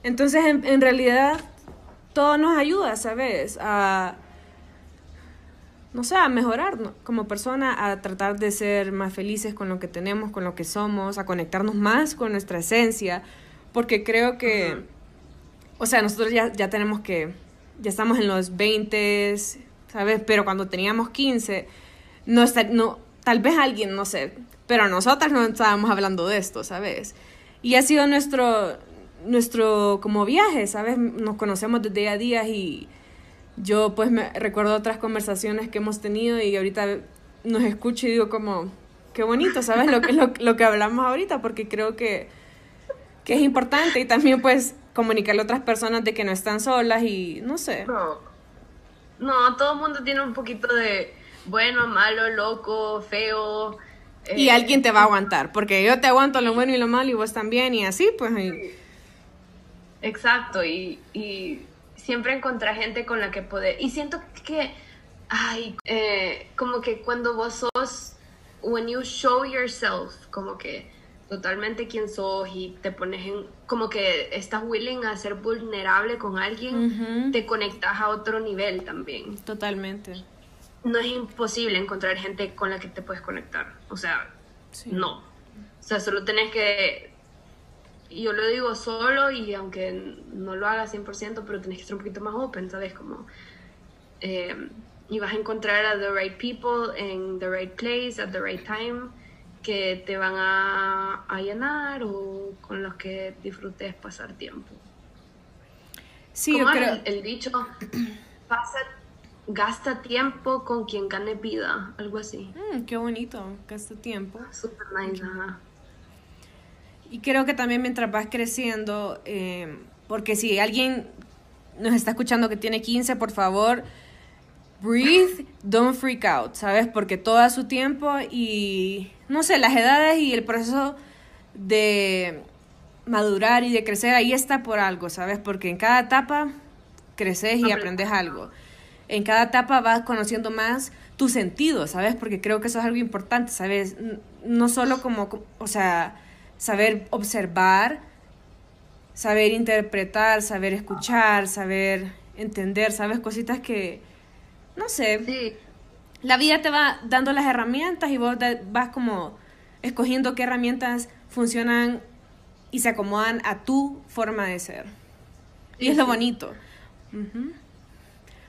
Entonces, en, en realidad, todo nos ayuda, ¿sabes? A no sé, a mejorar como persona, a tratar de ser más felices con lo que tenemos, con lo que somos, a conectarnos más con nuestra esencia, porque creo que, o sea, nosotros ya, ya tenemos que, ya estamos en los 20, ¿sabes? Pero cuando teníamos 15, no, está, no tal vez alguien, no sé, pero nosotras no estábamos hablando de esto, ¿sabes? Y ha sido nuestro, nuestro como viaje, ¿sabes? Nos conocemos desde día a día y yo pues me recuerdo otras conversaciones que hemos tenido y ahorita nos escucho y digo como, qué bonito, ¿sabes? Lo que, lo, lo que hablamos ahorita, porque creo que, que es importante y también pues comunicarle a otras personas de que no están solas y no sé. No, no todo el mundo tiene un poquito de bueno, malo, loco, feo. Y eh, alguien te va a aguantar, porque yo te aguanto lo bueno y lo malo y vos también y así pues... exacto, y, y siempre encontrar gente con la que poder. Y siento que, ay, eh, como que cuando vos sos, when you show yourself, como que totalmente quién sos y te pones en, como que estás willing a ser vulnerable con alguien, te conectas a otro nivel también. Totalmente. No es imposible encontrar gente con la que te puedes conectar, o sea, no. O sea, solo tenés que yo lo digo solo y aunque no lo haga 100%, pero tenés que ser un poquito más open, ¿sabes? Como, eh, y vas a encontrar a the right people in the right place at the right time que te van a, a llenar o con los que disfrutes pasar tiempo. Sí, yo creo... el, dicho, <clears throat> pasa, gasta tiempo con quien gane vida, algo así. Mm, qué bonito, gasta tiempo. Super nice, ajá. Y creo que también mientras vas creciendo, eh, porque si alguien nos está escuchando que tiene 15, por favor, breathe, don't freak out, ¿sabes? Porque todo a su tiempo y, no sé, las edades y el proceso de madurar y de crecer, ahí está por algo, ¿sabes? Porque en cada etapa creces y aprendes algo. En cada etapa vas conociendo más tu sentido, ¿sabes? Porque creo que eso es algo importante, ¿sabes? No solo como, o sea, saber observar, saber interpretar, saber escuchar, saber entender, ¿sabes? Cositas que, no sé, la vida te va dando las herramientas y vos vas como escogiendo qué herramientas funcionan y se acomodan a tu forma de ser. Y es lo bonito.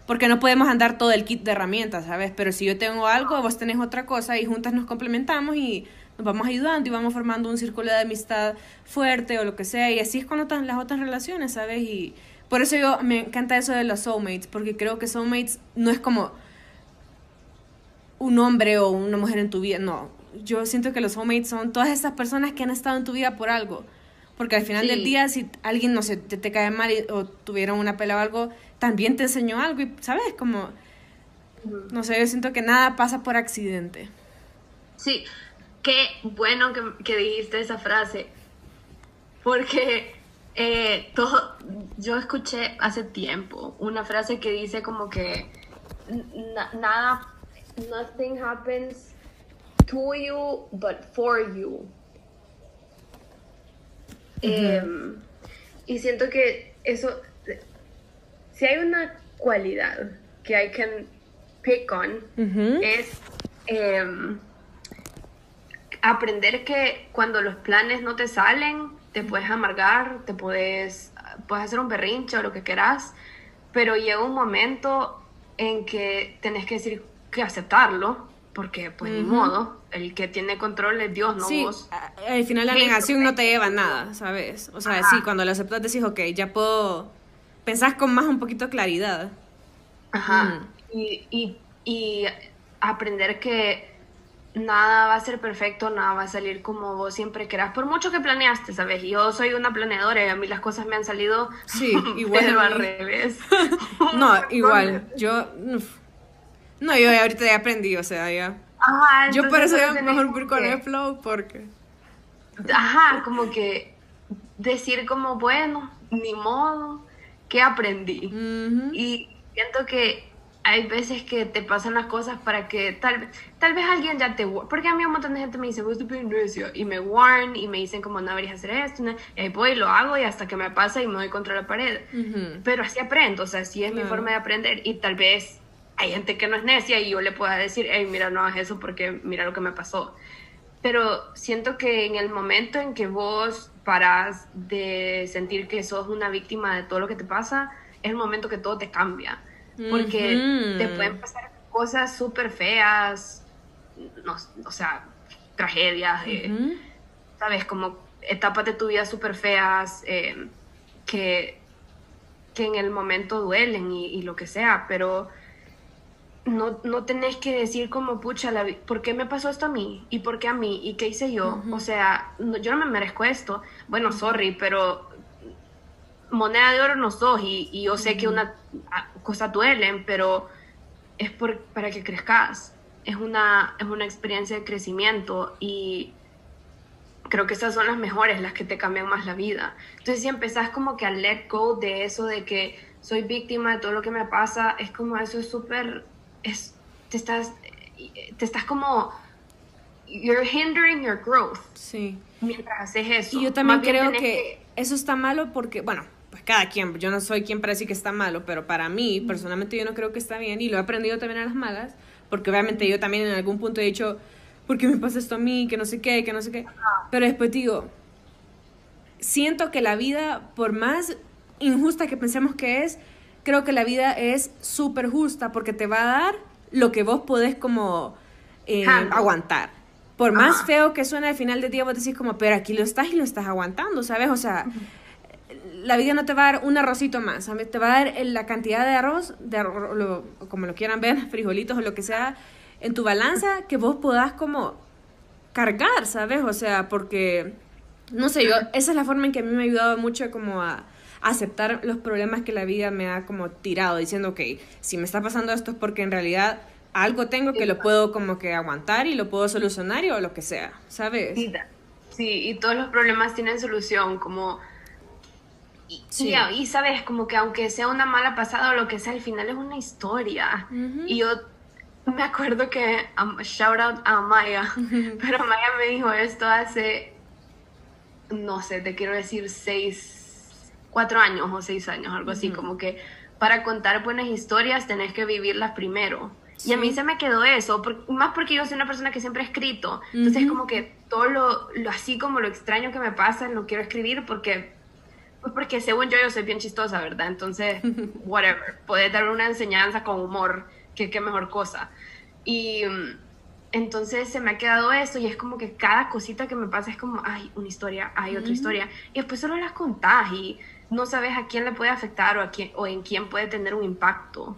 Porque no podemos andar todo el kit de herramientas, ¿sabes? Pero si yo tengo algo, vos tenés otra cosa y juntas nos complementamos y nos vamos ayudando y vamos formando un círculo de amistad fuerte o lo que sea. Y así es con otras, las otras relaciones, ¿sabes? Y por eso yo me encanta eso de los soulmates, porque creo que soulmates no es como un hombre o una mujer en tu vida, no. Yo siento que los soulmates son todas esas personas que han estado en tu vida por algo. Porque al final del día, si alguien, no sé, te, te cae mal o tuvieron una pelea o algo, también te enseñó algo y, ¿sabes? Como, no sé, yo siento que nada pasa por accidente. Sí, qué bueno que, dijiste esa frase, porque eh, todo, yo escuché hace tiempo una frase que dice como que nada, nothing happens to you but for you. Em, y siento que eso, si hay una cualidad que I can pick on, es em, aprender que cuando los planes no te salen, te puedes amargar, te puedes, puedes hacer un berrinche o lo que quieras, pero llega un momento en que tenés que decir que aceptarlo, porque pues ni modo, el que tiene control es Dios, no sí, vos. Al final la negación no te lleva a nada, ¿sabes? O sea, sí, cuando lo aceptas decís, ok, ya puedo, pensás con más un poquito de claridad. Ajá, y, y, y aprender que nada va a ser perfecto, nada va a salir como vos siempre querás, por mucho que planeaste, ¿sabes? Yo soy una planeadora y a mí las cosas me han salido sí, <laughs> igual al revés. <laughs> no, <laughs> igual, yo no, yo ahorita ya aprendí, o sea, ya. Ajá, yo por eso ya mejor ir con el flow porque Ajá, como que decir como, bueno, ni modo, que aprendí. Y siento que hay veces que te pasan las cosas para que tal, tal vez alguien ya te... Porque a mí un montón de gente me dice, vos te y me warn y me dicen como no deberías hacer esto, y ahí voy y lo hago y hasta que me pasa y me doy contra la pared. Pero así aprendo, o sea, así es mi forma de aprender y tal vez hay gente que no es necia y yo le pueda decir, hey, mira, no hagas eso porque mira lo que me pasó. Pero siento que en el momento en que vos paras de sentir que sos una víctima de todo lo que te pasa, es el momento que todo te cambia porque te pueden pasar cosas súper feas, no, o sea, tragedias, eh, ¿sabes? Como etapas de tu vida súper feas eh, que, que en el momento duelen y, lo que sea, pero no, no tenés que decir como, pucha, la, ¿por qué me pasó esto a mí? ¿Y por qué a mí? ¿Y qué hice yo? O sea, yo no me merezco esto. Bueno, sorry, pero moneda de oro no sos y, y yo sé que una cosa duelen, pero es por, para que crezcas. Es una, es una experiencia de crecimiento y creo que esas son las mejores, las que te cambian más la vida. Entonces, si empezás como que a let go de eso de que soy víctima de todo lo que me pasa, es como eso es súper, es, te estás, te estás como, you're hindering your growth. Sí. Mientras haces eso. Y yo también creo que, eso está malo porque, bueno, pues cada quien, yo no soy quien para decir que está malo, pero para mí, personalmente yo no creo que está bien y lo he aprendido también a las malas, porque obviamente yo también en algún punto he dicho, ¿por qué me pasa esto a mí? Que no sé qué, que no sé qué. Pero después digo, siento que la vida, por más injusta que pensemos que es, creo que la vida es súper justa porque te va a dar lo que vos podés como eh, aguantar. Por más feo que suene al final del día, vos decís como, pero aquí lo estás y lo estás aguantando, ¿sabes? O sea, la vida no te va a dar un arrocito más, ¿sabes? Te va a dar la cantidad de arroz, de como lo quieran ver, <laughs> frijolitos o lo que sea, en tu balanza que vos podás como cargar, ¿sabes? O sea, porque, no sé, yo, esa es la forma en que a mí me ha ayudado mucho como a, aceptar los problemas que la vida me ha como tirado, diciendo, ok, si me está pasando esto es porque en realidad algo tengo que lo puedo como que aguantar y lo puedo solucionar o lo que sea, ¿sabes? Sí, y todos los problemas tienen solución, como... Y, y, sabes, como que aunque sea una mala pasada o lo que sea, al final es una historia. Y yo me acuerdo que, um, shout out a Maya, <laughs> pero Maya me dijo esto hace, no sé, te quiero decir seis, cuatro años o seis años, algo así, como que para contar buenas historias tenés que vivirlas primero. Y a mí se me quedó eso, más porque yo soy una persona que siempre he escrito. Entonces, como que todo lo, lo, así como lo extraño que me pasa, lo quiero escribir porque, pues porque según yo, yo soy bien chistosa, ¿verdad? Entonces, <laughs> whatever. Puede dar una enseñanza con humor que qué mejor cosa. Y mm, entonces se me ha quedado eso y es como que cada cosita que me pasa es como, ay, una historia, hay otra historia. Y después solo las contás y no sabes a quién le puede afectar o, a quién, o en quién puede tener un impacto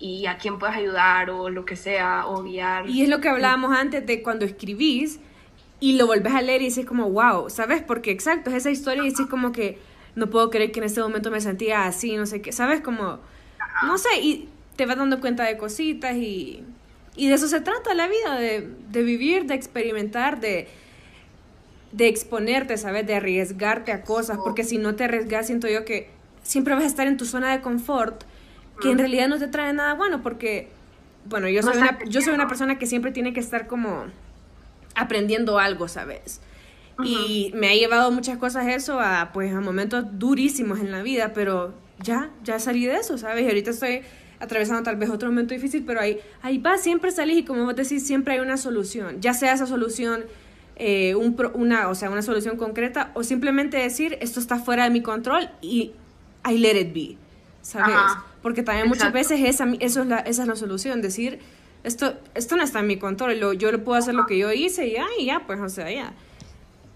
y a quién puedes ayudar o lo que sea o guiar. Y es lo que hablábamos antes de cuando escribís y lo volvés a leer y dices como, wow, ¿sabes? Porque exacto, es esa historia y dices como que no puedo creer que en este momento me sentía así, no sé qué, ¿sabes? Como, no sé, y te vas dando cuenta de cositas y, y de eso se trata la vida, de, de vivir, de experimentar, de, de exponerte, ¿sabes? De arriesgarte a cosas, porque si no te arriesgas, siento yo que siempre vas a estar en tu zona de confort, que en realidad no te trae nada bueno, porque, bueno, yo soy, una, yo soy una persona que siempre tiene que estar como aprendiendo algo, ¿sabes? Y me ha llevado muchas cosas eso a, pues, a momentos durísimos en la vida, pero ya, ya salí de eso, ¿sabes? Y ahorita estoy atravesando tal vez otro momento difícil, pero ahí, ahí va, siempre salís y como vos decís, siempre hay una solución, ya sea esa solución, eh, un, una, o sea, una solución concreta o simplemente decir, esto está fuera de mi control y I let it be, ¿sabes? Porque también muchas veces esa, eso es la, esa es la solución, decir, esto, esto no está en mi control, yo puedo hacer lo que yo hice y ya, y ya, pues, o sea, ya.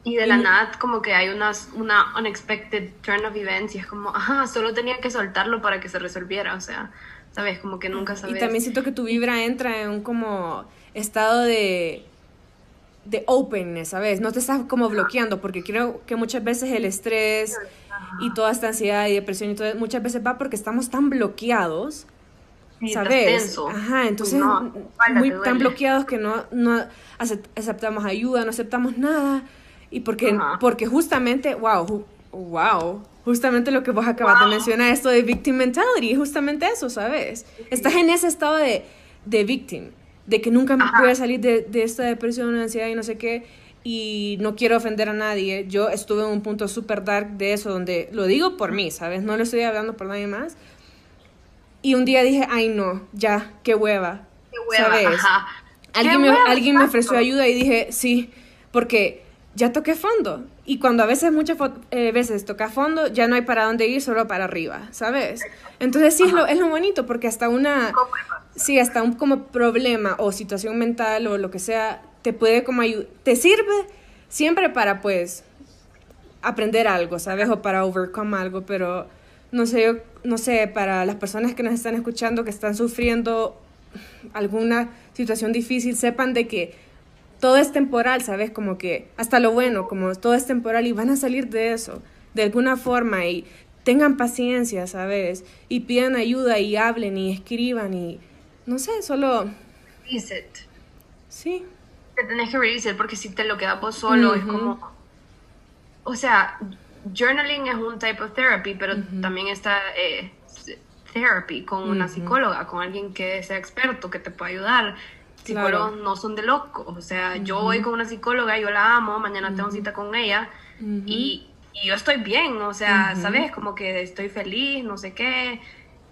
Y de la nada como que hay unas, una unexpected turn of events y es como, ajá, solo tenía que soltarlo para que se resolviera, o sea, ¿sabes? Como que nunca sabes. Y también siento que tu vibra entra en un como estado de de openness, ¿sabes? No te estás como bloqueando, porque creo que muchas veces el estrés y toda esta ansiedad y depresión y todo, muchas veces va porque estamos tan bloqueados, ¿sabes? Ajá, entonces muy tan bloqueados que no, no aceptamos ayuda, no aceptamos nada, y porque, porque justamente, wow, wow, justamente lo que vos acabas de mencionar, esto de victim mentality, justamente eso, ¿sabes? Estás en ese estado de, de victim, de que nunca me voy a salir de, de esta depresión, ansiedad y no sé qué, y no quiero ofender a nadie. Yo estuve en un punto súper dark de eso, donde lo digo por mí, ¿sabes? No lo estoy hablando por nadie más. Y un día dije, ay no, ya, qué hueva. Qué hueva, ¿sabes? Alguien, me, alguien me ofreció ayuda y dije, sí, porque ya toqué fondo. Y cuando a veces, muchas eh, veces toca fondo, ya no hay para dónde ir, solo para arriba, ¿sabes? Entonces sí, es lo, es lo, bonito, porque hasta una, sí, hasta un como problema o situación mental o lo que sea, te puede como te sirve siempre para pues aprender algo, ¿sabes? O para overcome algo, pero no sé, yo, no sé, para las personas que nos están escuchando, que están sufriendo alguna situación difícil, sepan de que todo es temporal, ¿sabes? Como que hasta lo bueno, como todo es temporal y van a salir de eso, de alguna forma y tengan paciencia, ¿sabes? Y pidan ayuda y hablen y escriban y no sé, solo... Reset. Sí. Te tenés que reset porque si te lo quedas vos solo es como o sea, journaling es un type of therapy, pero también está eh, therapy con una psicóloga, con alguien que sea experto, que te pueda ayudar. Psicólogos no son de locos, o sea, yo voy con una psicóloga, yo la amo, mañana tengo cita con ella y, yo estoy bien, o sea, ¿sabes? Como que estoy feliz, no sé qué,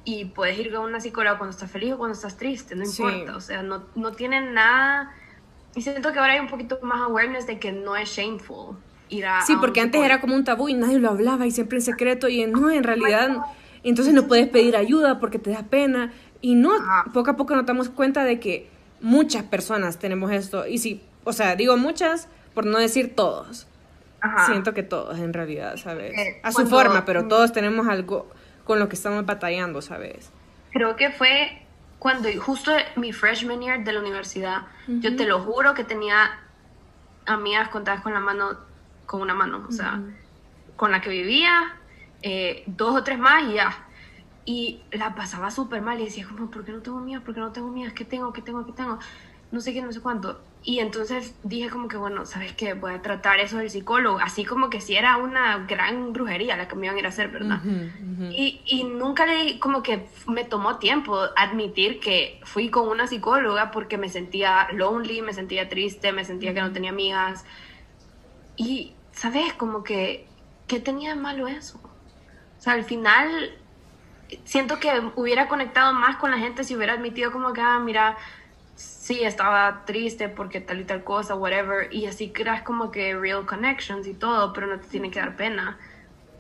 y puedes ir con una psicóloga cuando estás feliz o cuando estás triste, no importa, o sea, no, no tienen nada... Y siento que ahora hay un poquito más awareness de que no es shameful ir a... Sí, porque antes era como un tabú y nadie lo hablaba y siempre en secreto y no, en realidad... Entonces no puedes pedir ayuda porque te da pena. Y no, poco a poco nos damos cuenta de que muchas personas tenemos esto. Y sí, o sea, digo muchas por no decir todos. Siento que todos en realidad, ¿sabes? Eh, a su forma, pero todos tenemos algo con lo que estamos batallando, ¿sabes? Creo que fue cuando justo mi freshman year de la universidad, yo te lo juro que tenía amigas contadas con la mano, con una mano, o sea, con la que vivía, eh, dos o tres más y ya. Y la pasaba súper mal y decía como, ¿por qué no tengo miedo? ¿Por qué no tengo miedo? ¿Qué tengo? ¿Qué tengo? ¿Qué tengo? No sé qué, no sé cuánto. Y entonces dije como que, bueno, ¿sabes qué? Voy a tratar eso del psicólogo. Así como que si era una gran brujería la que me iban a ir a hacer, ¿verdad? Y, y, nunca le, como que me tomó tiempo admitir que fui con una psicóloga porque me sentía lonely, me sentía triste, me sentía que no tenía amigas. Y, ¿sabes? Como que, ¿qué tenía de malo eso? O sea, al final siento que hubiera conectado más con la gente si hubiera admitido como que, ah, mira, sí, estaba triste porque tal y tal cosa, whatever, y así creas como que real connections y todo, pero no te tiene que dar pena.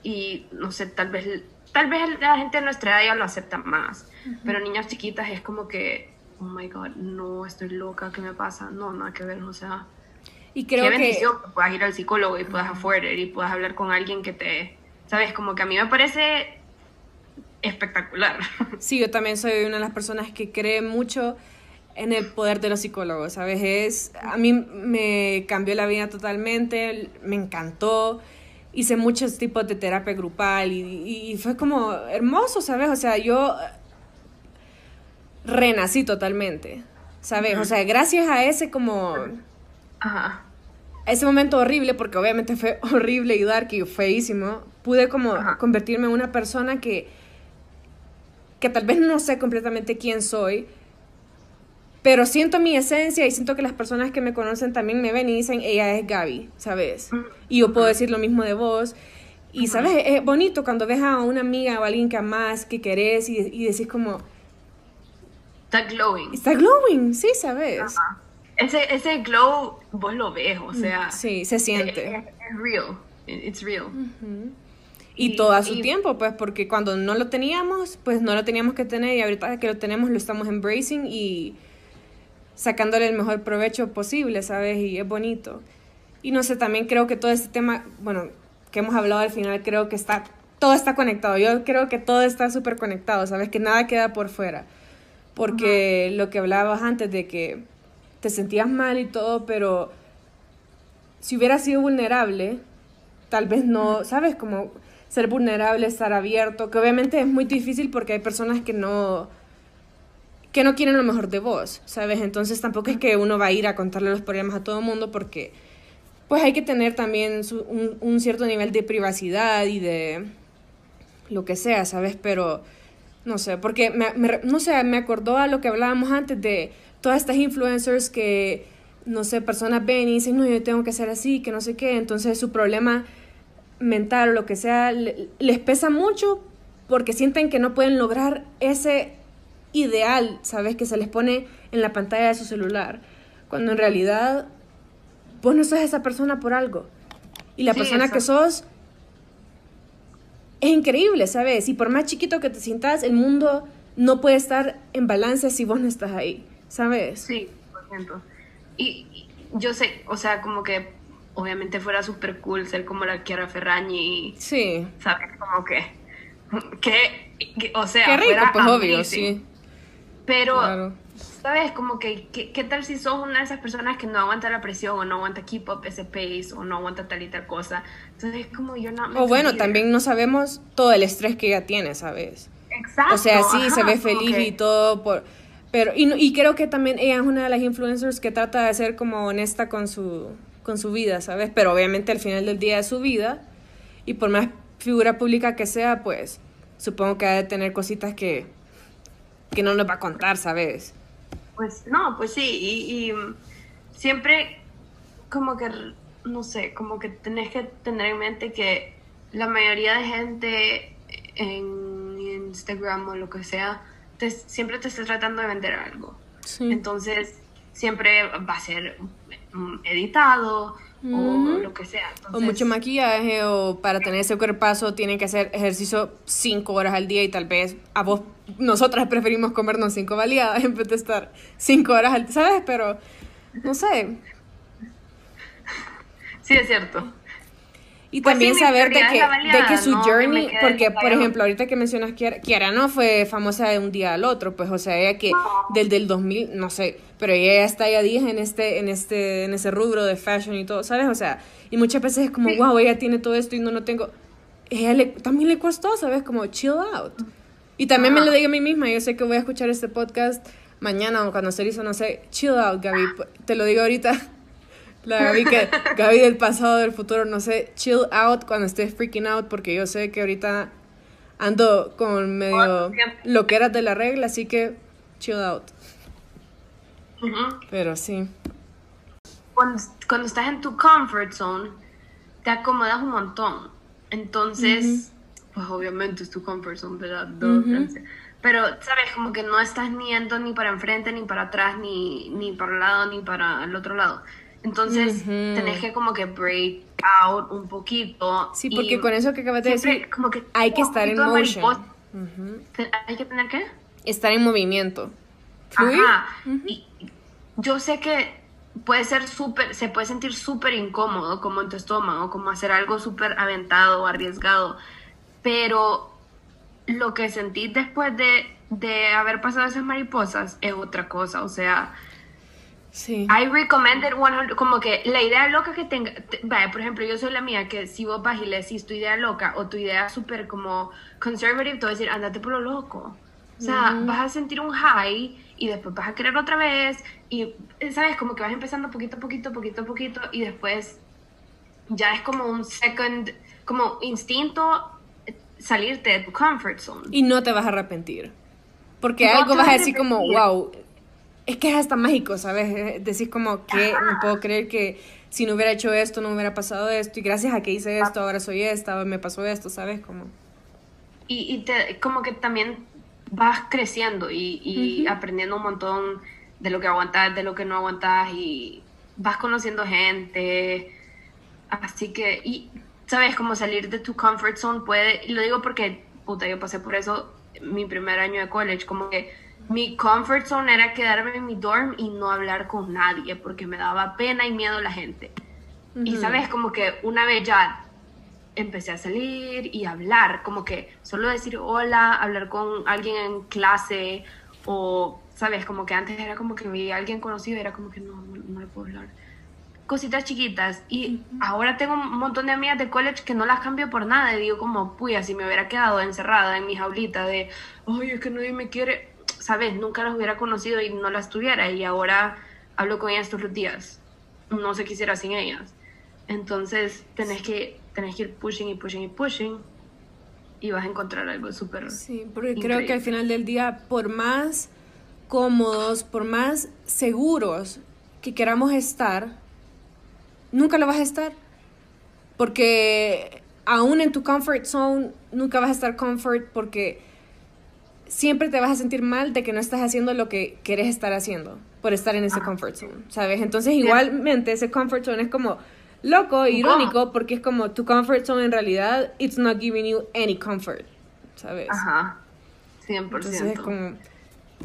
Y no sé, tal vez, tal vez la gente de nuestra edad ya lo acepta más, pero niñas chiquitas es como que, oh my god, no, estoy loca, ¿qué me pasa? No, nada que ver, o sea. Y creo qué bendición que... puedas ir al psicólogo y puedas afford y puedas hablar con alguien que te, sabes, como que a mí me parece espectacular. <laughs> Sí, yo también soy una de las personas que cree mucho en el poder de los psicólogos, ¿sabes? Es, a mí me cambió la vida totalmente, me encantó, hice muchos tipos de terapia grupal y, y fue como hermoso, ¿sabes? O sea, yo renací totalmente, ¿sabes? O sea, gracias a ese como... Ajá. Ese momento horrible, porque obviamente fue <laughs> horrible y dark y feísimo, pude como convertirme en una persona que, que tal vez no sé completamente quién soy, pero siento mi esencia y siento que las personas que me conocen también me ven y dicen, ella es Gaby, ¿sabes? Y yo puedo decir lo mismo de vos. Y, ¿sabes? Es bonito cuando ves a una amiga o alguien que amas, que querés y, y decís como... Está glowing. Está glowing, sí, ¿sabes? Ese, ese glow vos lo ves, o sea... Sí, se siente. Es, real, it's real. Y, todo a su tiempo, pues, porque cuando no lo teníamos, pues no lo teníamos que tener y ahorita que lo tenemos lo estamos embracing y sacándole el mejor provecho posible, ¿sabes? Y es bonito. Y no sé, también creo que todo este tema, bueno, que hemos hablado al final, creo que está, todo está conectado. Yo creo que todo está súper conectado, ¿sabes? Que nada queda por fuera. Porque lo que hablabas antes de que te sentías mal y todo, pero si hubieras sido vulnerable, tal vez no, ¿sabes? Como ser vulnerable, estar abierto, que obviamente es muy difícil porque hay personas que no que no quieren lo mejor de vos, ¿sabes? Entonces tampoco es que uno va a ir a contarle los problemas a todo el mundo porque pues hay que tener también un, cierto nivel de privacidad y de lo que sea, ¿sabes? Pero no sé, porque me, no sé, me acordó a lo que hablábamos antes de todas estas influencers que, no sé, personas ven y dicen, no, yo tengo que ser así, que no sé qué, entonces su problema mental o lo que sea les pesa mucho porque sienten que no pueden lograr ese ideal, ¿sabes? Que se les pone en la pantalla de su celular. Cuando en realidad vos no sos esa persona por algo. Y la persona que sos es increíble, ¿sabes? Y por más chiquito que te sientas, el mundo no puede estar en balance si vos no estás ahí, ¿sabes? Sí, por ejemplo. Y, yo sé, o sea, como que obviamente fuera súper cool ser como la Chiara Ferragni. Sí. ¿Sabes? Como que. Que, o sea, Qué rico, pues obvio, sí. Pero, ¿sabes? Como que, ¿qué, tal si sos una de esas personas que no aguanta la presión o no aguanta keep up ese pace o no aguanta tal y tal cosa? Entonces, como yo no... O bueno, también no sabemos todo el estrés que ella tiene, ¿sabes? Exacto. O sea, sí, se ve feliz y todo por... Pero, y, y creo que también ella es una de las influencers que trata de ser como honesta con su con su vida, ¿sabes? Pero obviamente al final del día es su vida y por más figura pública que sea, pues supongo que ha de tener cositas que, que no nos va a contar, ¿sabes? Pues no, pues sí, y, y siempre como que, no sé, como que tenés que tener en mente que la mayoría de gente en Instagram o lo que sea, te, siempre te está tratando de vender algo. Sí. Entonces, siempre va a ser mm, editado o lo que sea. o mucho maquillaje, o para tener ese cuerpazo tienen que hacer ejercicio cinco horas al día y tal vez a vos, nosotras preferimos comernos cinco baleadas <laughs> en vez de estar cinco horas al ¿sabes? Pero, no sé. Sí, es cierto. Y Pues también sí, saber de que, de que su no que me journey, quede porque por ejemplo, ahorita que mencionas Kiara, Kiara no fue famosa de un día al otro, pues o sea, ella que desde el 2000, no sé, pero ella ya está ya 10 en este, en este, en ese rubro de fashion y todo, ¿sabes? O sea, y muchas veces es como, Sí. wow, ella tiene todo esto y no lo tengo. Ella le, también le costó, ¿sabes? Como chill out. Y también me Ajá. lo digo a mí misma, yo sé que voy a escuchar este podcast mañana o cuando se hizo, no sé, chill out, Gaby, te lo digo ahorita. La Gaby que Gaby del pasado, del futuro, no sé, chill out cuando estés freaking out, porque yo sé que ahorita ando con medio lo que era de la regla, así que chill out. Ujú. Pero sí. cuando, cuando estás en tu comfort zone, te acomodas un montón. Entonces, pues obviamente es tu comfort zone, ¿verdad? Ujú. Francia. Pero, ¿sabes? Como que no estás ni yendo ni para enfrente, ni para atrás, ni, ni para un lado, ni para el otro lado. Entonces, Ujú. tenés que como que break out un poquito. Sí, porque con eso que acabas de decir, como que hay que estar en motion. ¿Hay que tener qué? Estar en movimiento. Fluir. Ajá. Y yo sé que puede ser súper, se puede sentir súper incómodo como en tu estómago, como hacer algo súper aventado o arriesgado, pero lo que sentís después de, de haber pasado esas mariposas es otra cosa, o sea, Sí. I recommend it 100, como que la idea loca que tenga, te- vaya, por ejemplo, yo soy la mía, que si vos vas y le decís tu idea loca o tu idea súper como conservative, te voy a decir, andate por lo loco. O sea, vas a sentir un high y después vas a querer otra vez y, ¿sabes? Como que vas empezando poquito a poquito, poquito a poquito y después ya es como un second, como instinto eh, salirte de tu comfort zone. Y no te vas a arrepentir. Porque No algo vas a decir como, wow, es que es hasta mágico, ¿sabes? Eh, Decís como que no puedo creer que si no hubiera hecho esto, no hubiera pasado esto. Y gracias a que hice esto, ahora soy esta, me pasó esto, ¿sabes? Como... y, y te, como que también vas creciendo y, y aprendiendo un montón de lo que aguantas, de lo que no aguantas y vas conociendo gente. Así que, y sabes, como salir de tu comfort zone puede, y lo digo porque, puta, yo pasé por eso mi primer año de college, como que mi comfort zone era quedarme en mi dorm y no hablar con nadie porque me daba pena y miedo la gente. Y sabes, como que una vez ya empecé a salir y hablar, como que solo decir hola, hablar con alguien en clase o, sabes, como que antes era como que vi a alguien conocido y era como que no, no, no le puedo hablar. Cositas chiquitas. Y ahora tengo un montón de amigas de college que no las cambio por nada. Y digo como, puya, si me hubiera quedado encerrada en mi jaulita de, ay, es que nadie me quiere, sabes, nunca las hubiera conocido y no las tuviera. Y ahora hablo con ellas todos los días. No se quisiera sin ellas. Entonces tenés que, tenés que ir pushing y pushing y pushing y vas a encontrar algo súper... Sí, porque creo que al final del día, por más cómodos, por más seguros que queramos estar, nunca lo vas a estar. Porque aún en tu comfort zone, nunca vas a estar comfort porque siempre te vas a sentir mal de que no estás haciendo lo que quieres estar haciendo por estar en ese comfort zone, ¿sabes? Entonces igualmente ese comfort zone es como loco, irónico, porque es como tu comfort zone en realidad, it's not giving you any comfort, ¿sabes? Ajá, 100%. Entonces es como,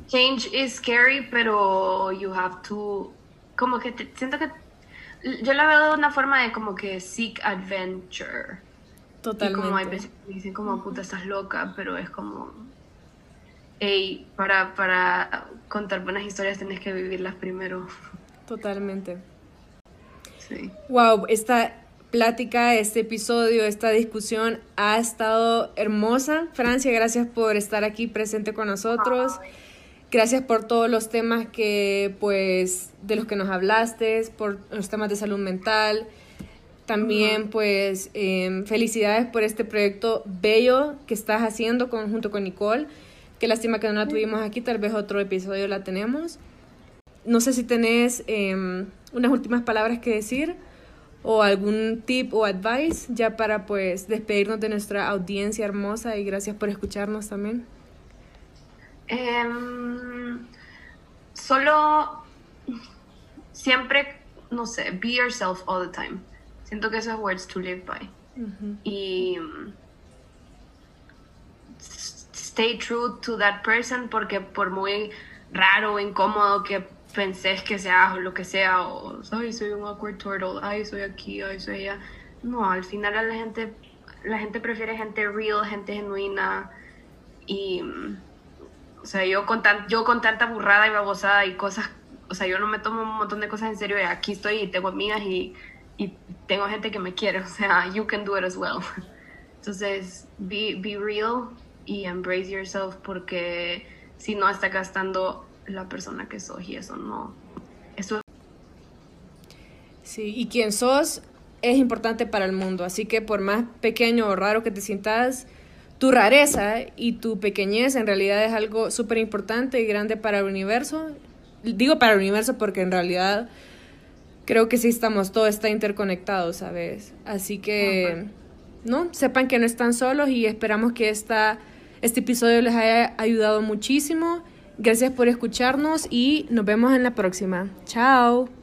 Change is scary, pero you have to... Como que te- siento que... Yo la veo de una forma de como que seek adventure. Y como hay totalmente. veces que dicen como puta estás loca, pero es como... Ey, para, para contar buenas historias tenés que vivirlas primero. Totalmente. Sí. Wow, esta plática, este episodio, esta discusión ha estado hermosa. Francia, gracias por estar aquí presente con nosotros. Gracias por todos los temas que, pues, de los que nos hablaste, por los temas de salud mental. También, pues, em, felicidades por este proyecto bello que estás haciendo junto con Nicole. Qué lástima que no la tuvimos aquí, tal vez otro episodio la tenemos. No sé si tenés em, unas últimas palabras que decir o algún tip o advice ya para pues despedirnos de nuestra audiencia hermosa y gracias por escucharnos también. Em, solo siempre, no sé, be yourself all the time. Siento que eso es words to live by. Y stay true to that person porque por muy raro o incómodo que pensés que seas o lo que sea, o ay, soy un awkward turtle, ay, soy aquí, ay, soy allá. No, al final la gente, la gente prefiere gente real, gente genuina y o sea, yo con, tan, yo con tanta burrada y babosada y cosas, o sea, yo no me tomo un montón de cosas en serio y aquí estoy y tengo amigas y, y tengo gente que me quiere, o sea, you can do it as well. <laughs> Entonces, be, be real y embrace yourself porque si no está gastando la persona que sos y eso no, eso Sí, y quien sos es importante para el mundo, así que por más pequeño o raro que te sientas, tu rareza y tu pequeñez en realidad es algo súper importante y grande para el universo. Digo para el universo porque en realidad creo que sí estamos, todo está interconectado, ¿sabes? Así que, ¿no? Sepan que no están solos y esperamos que esta, este episodio les haya ayudado muchísimo. Gracias por escucharnos y nos vemos en la próxima. Chao.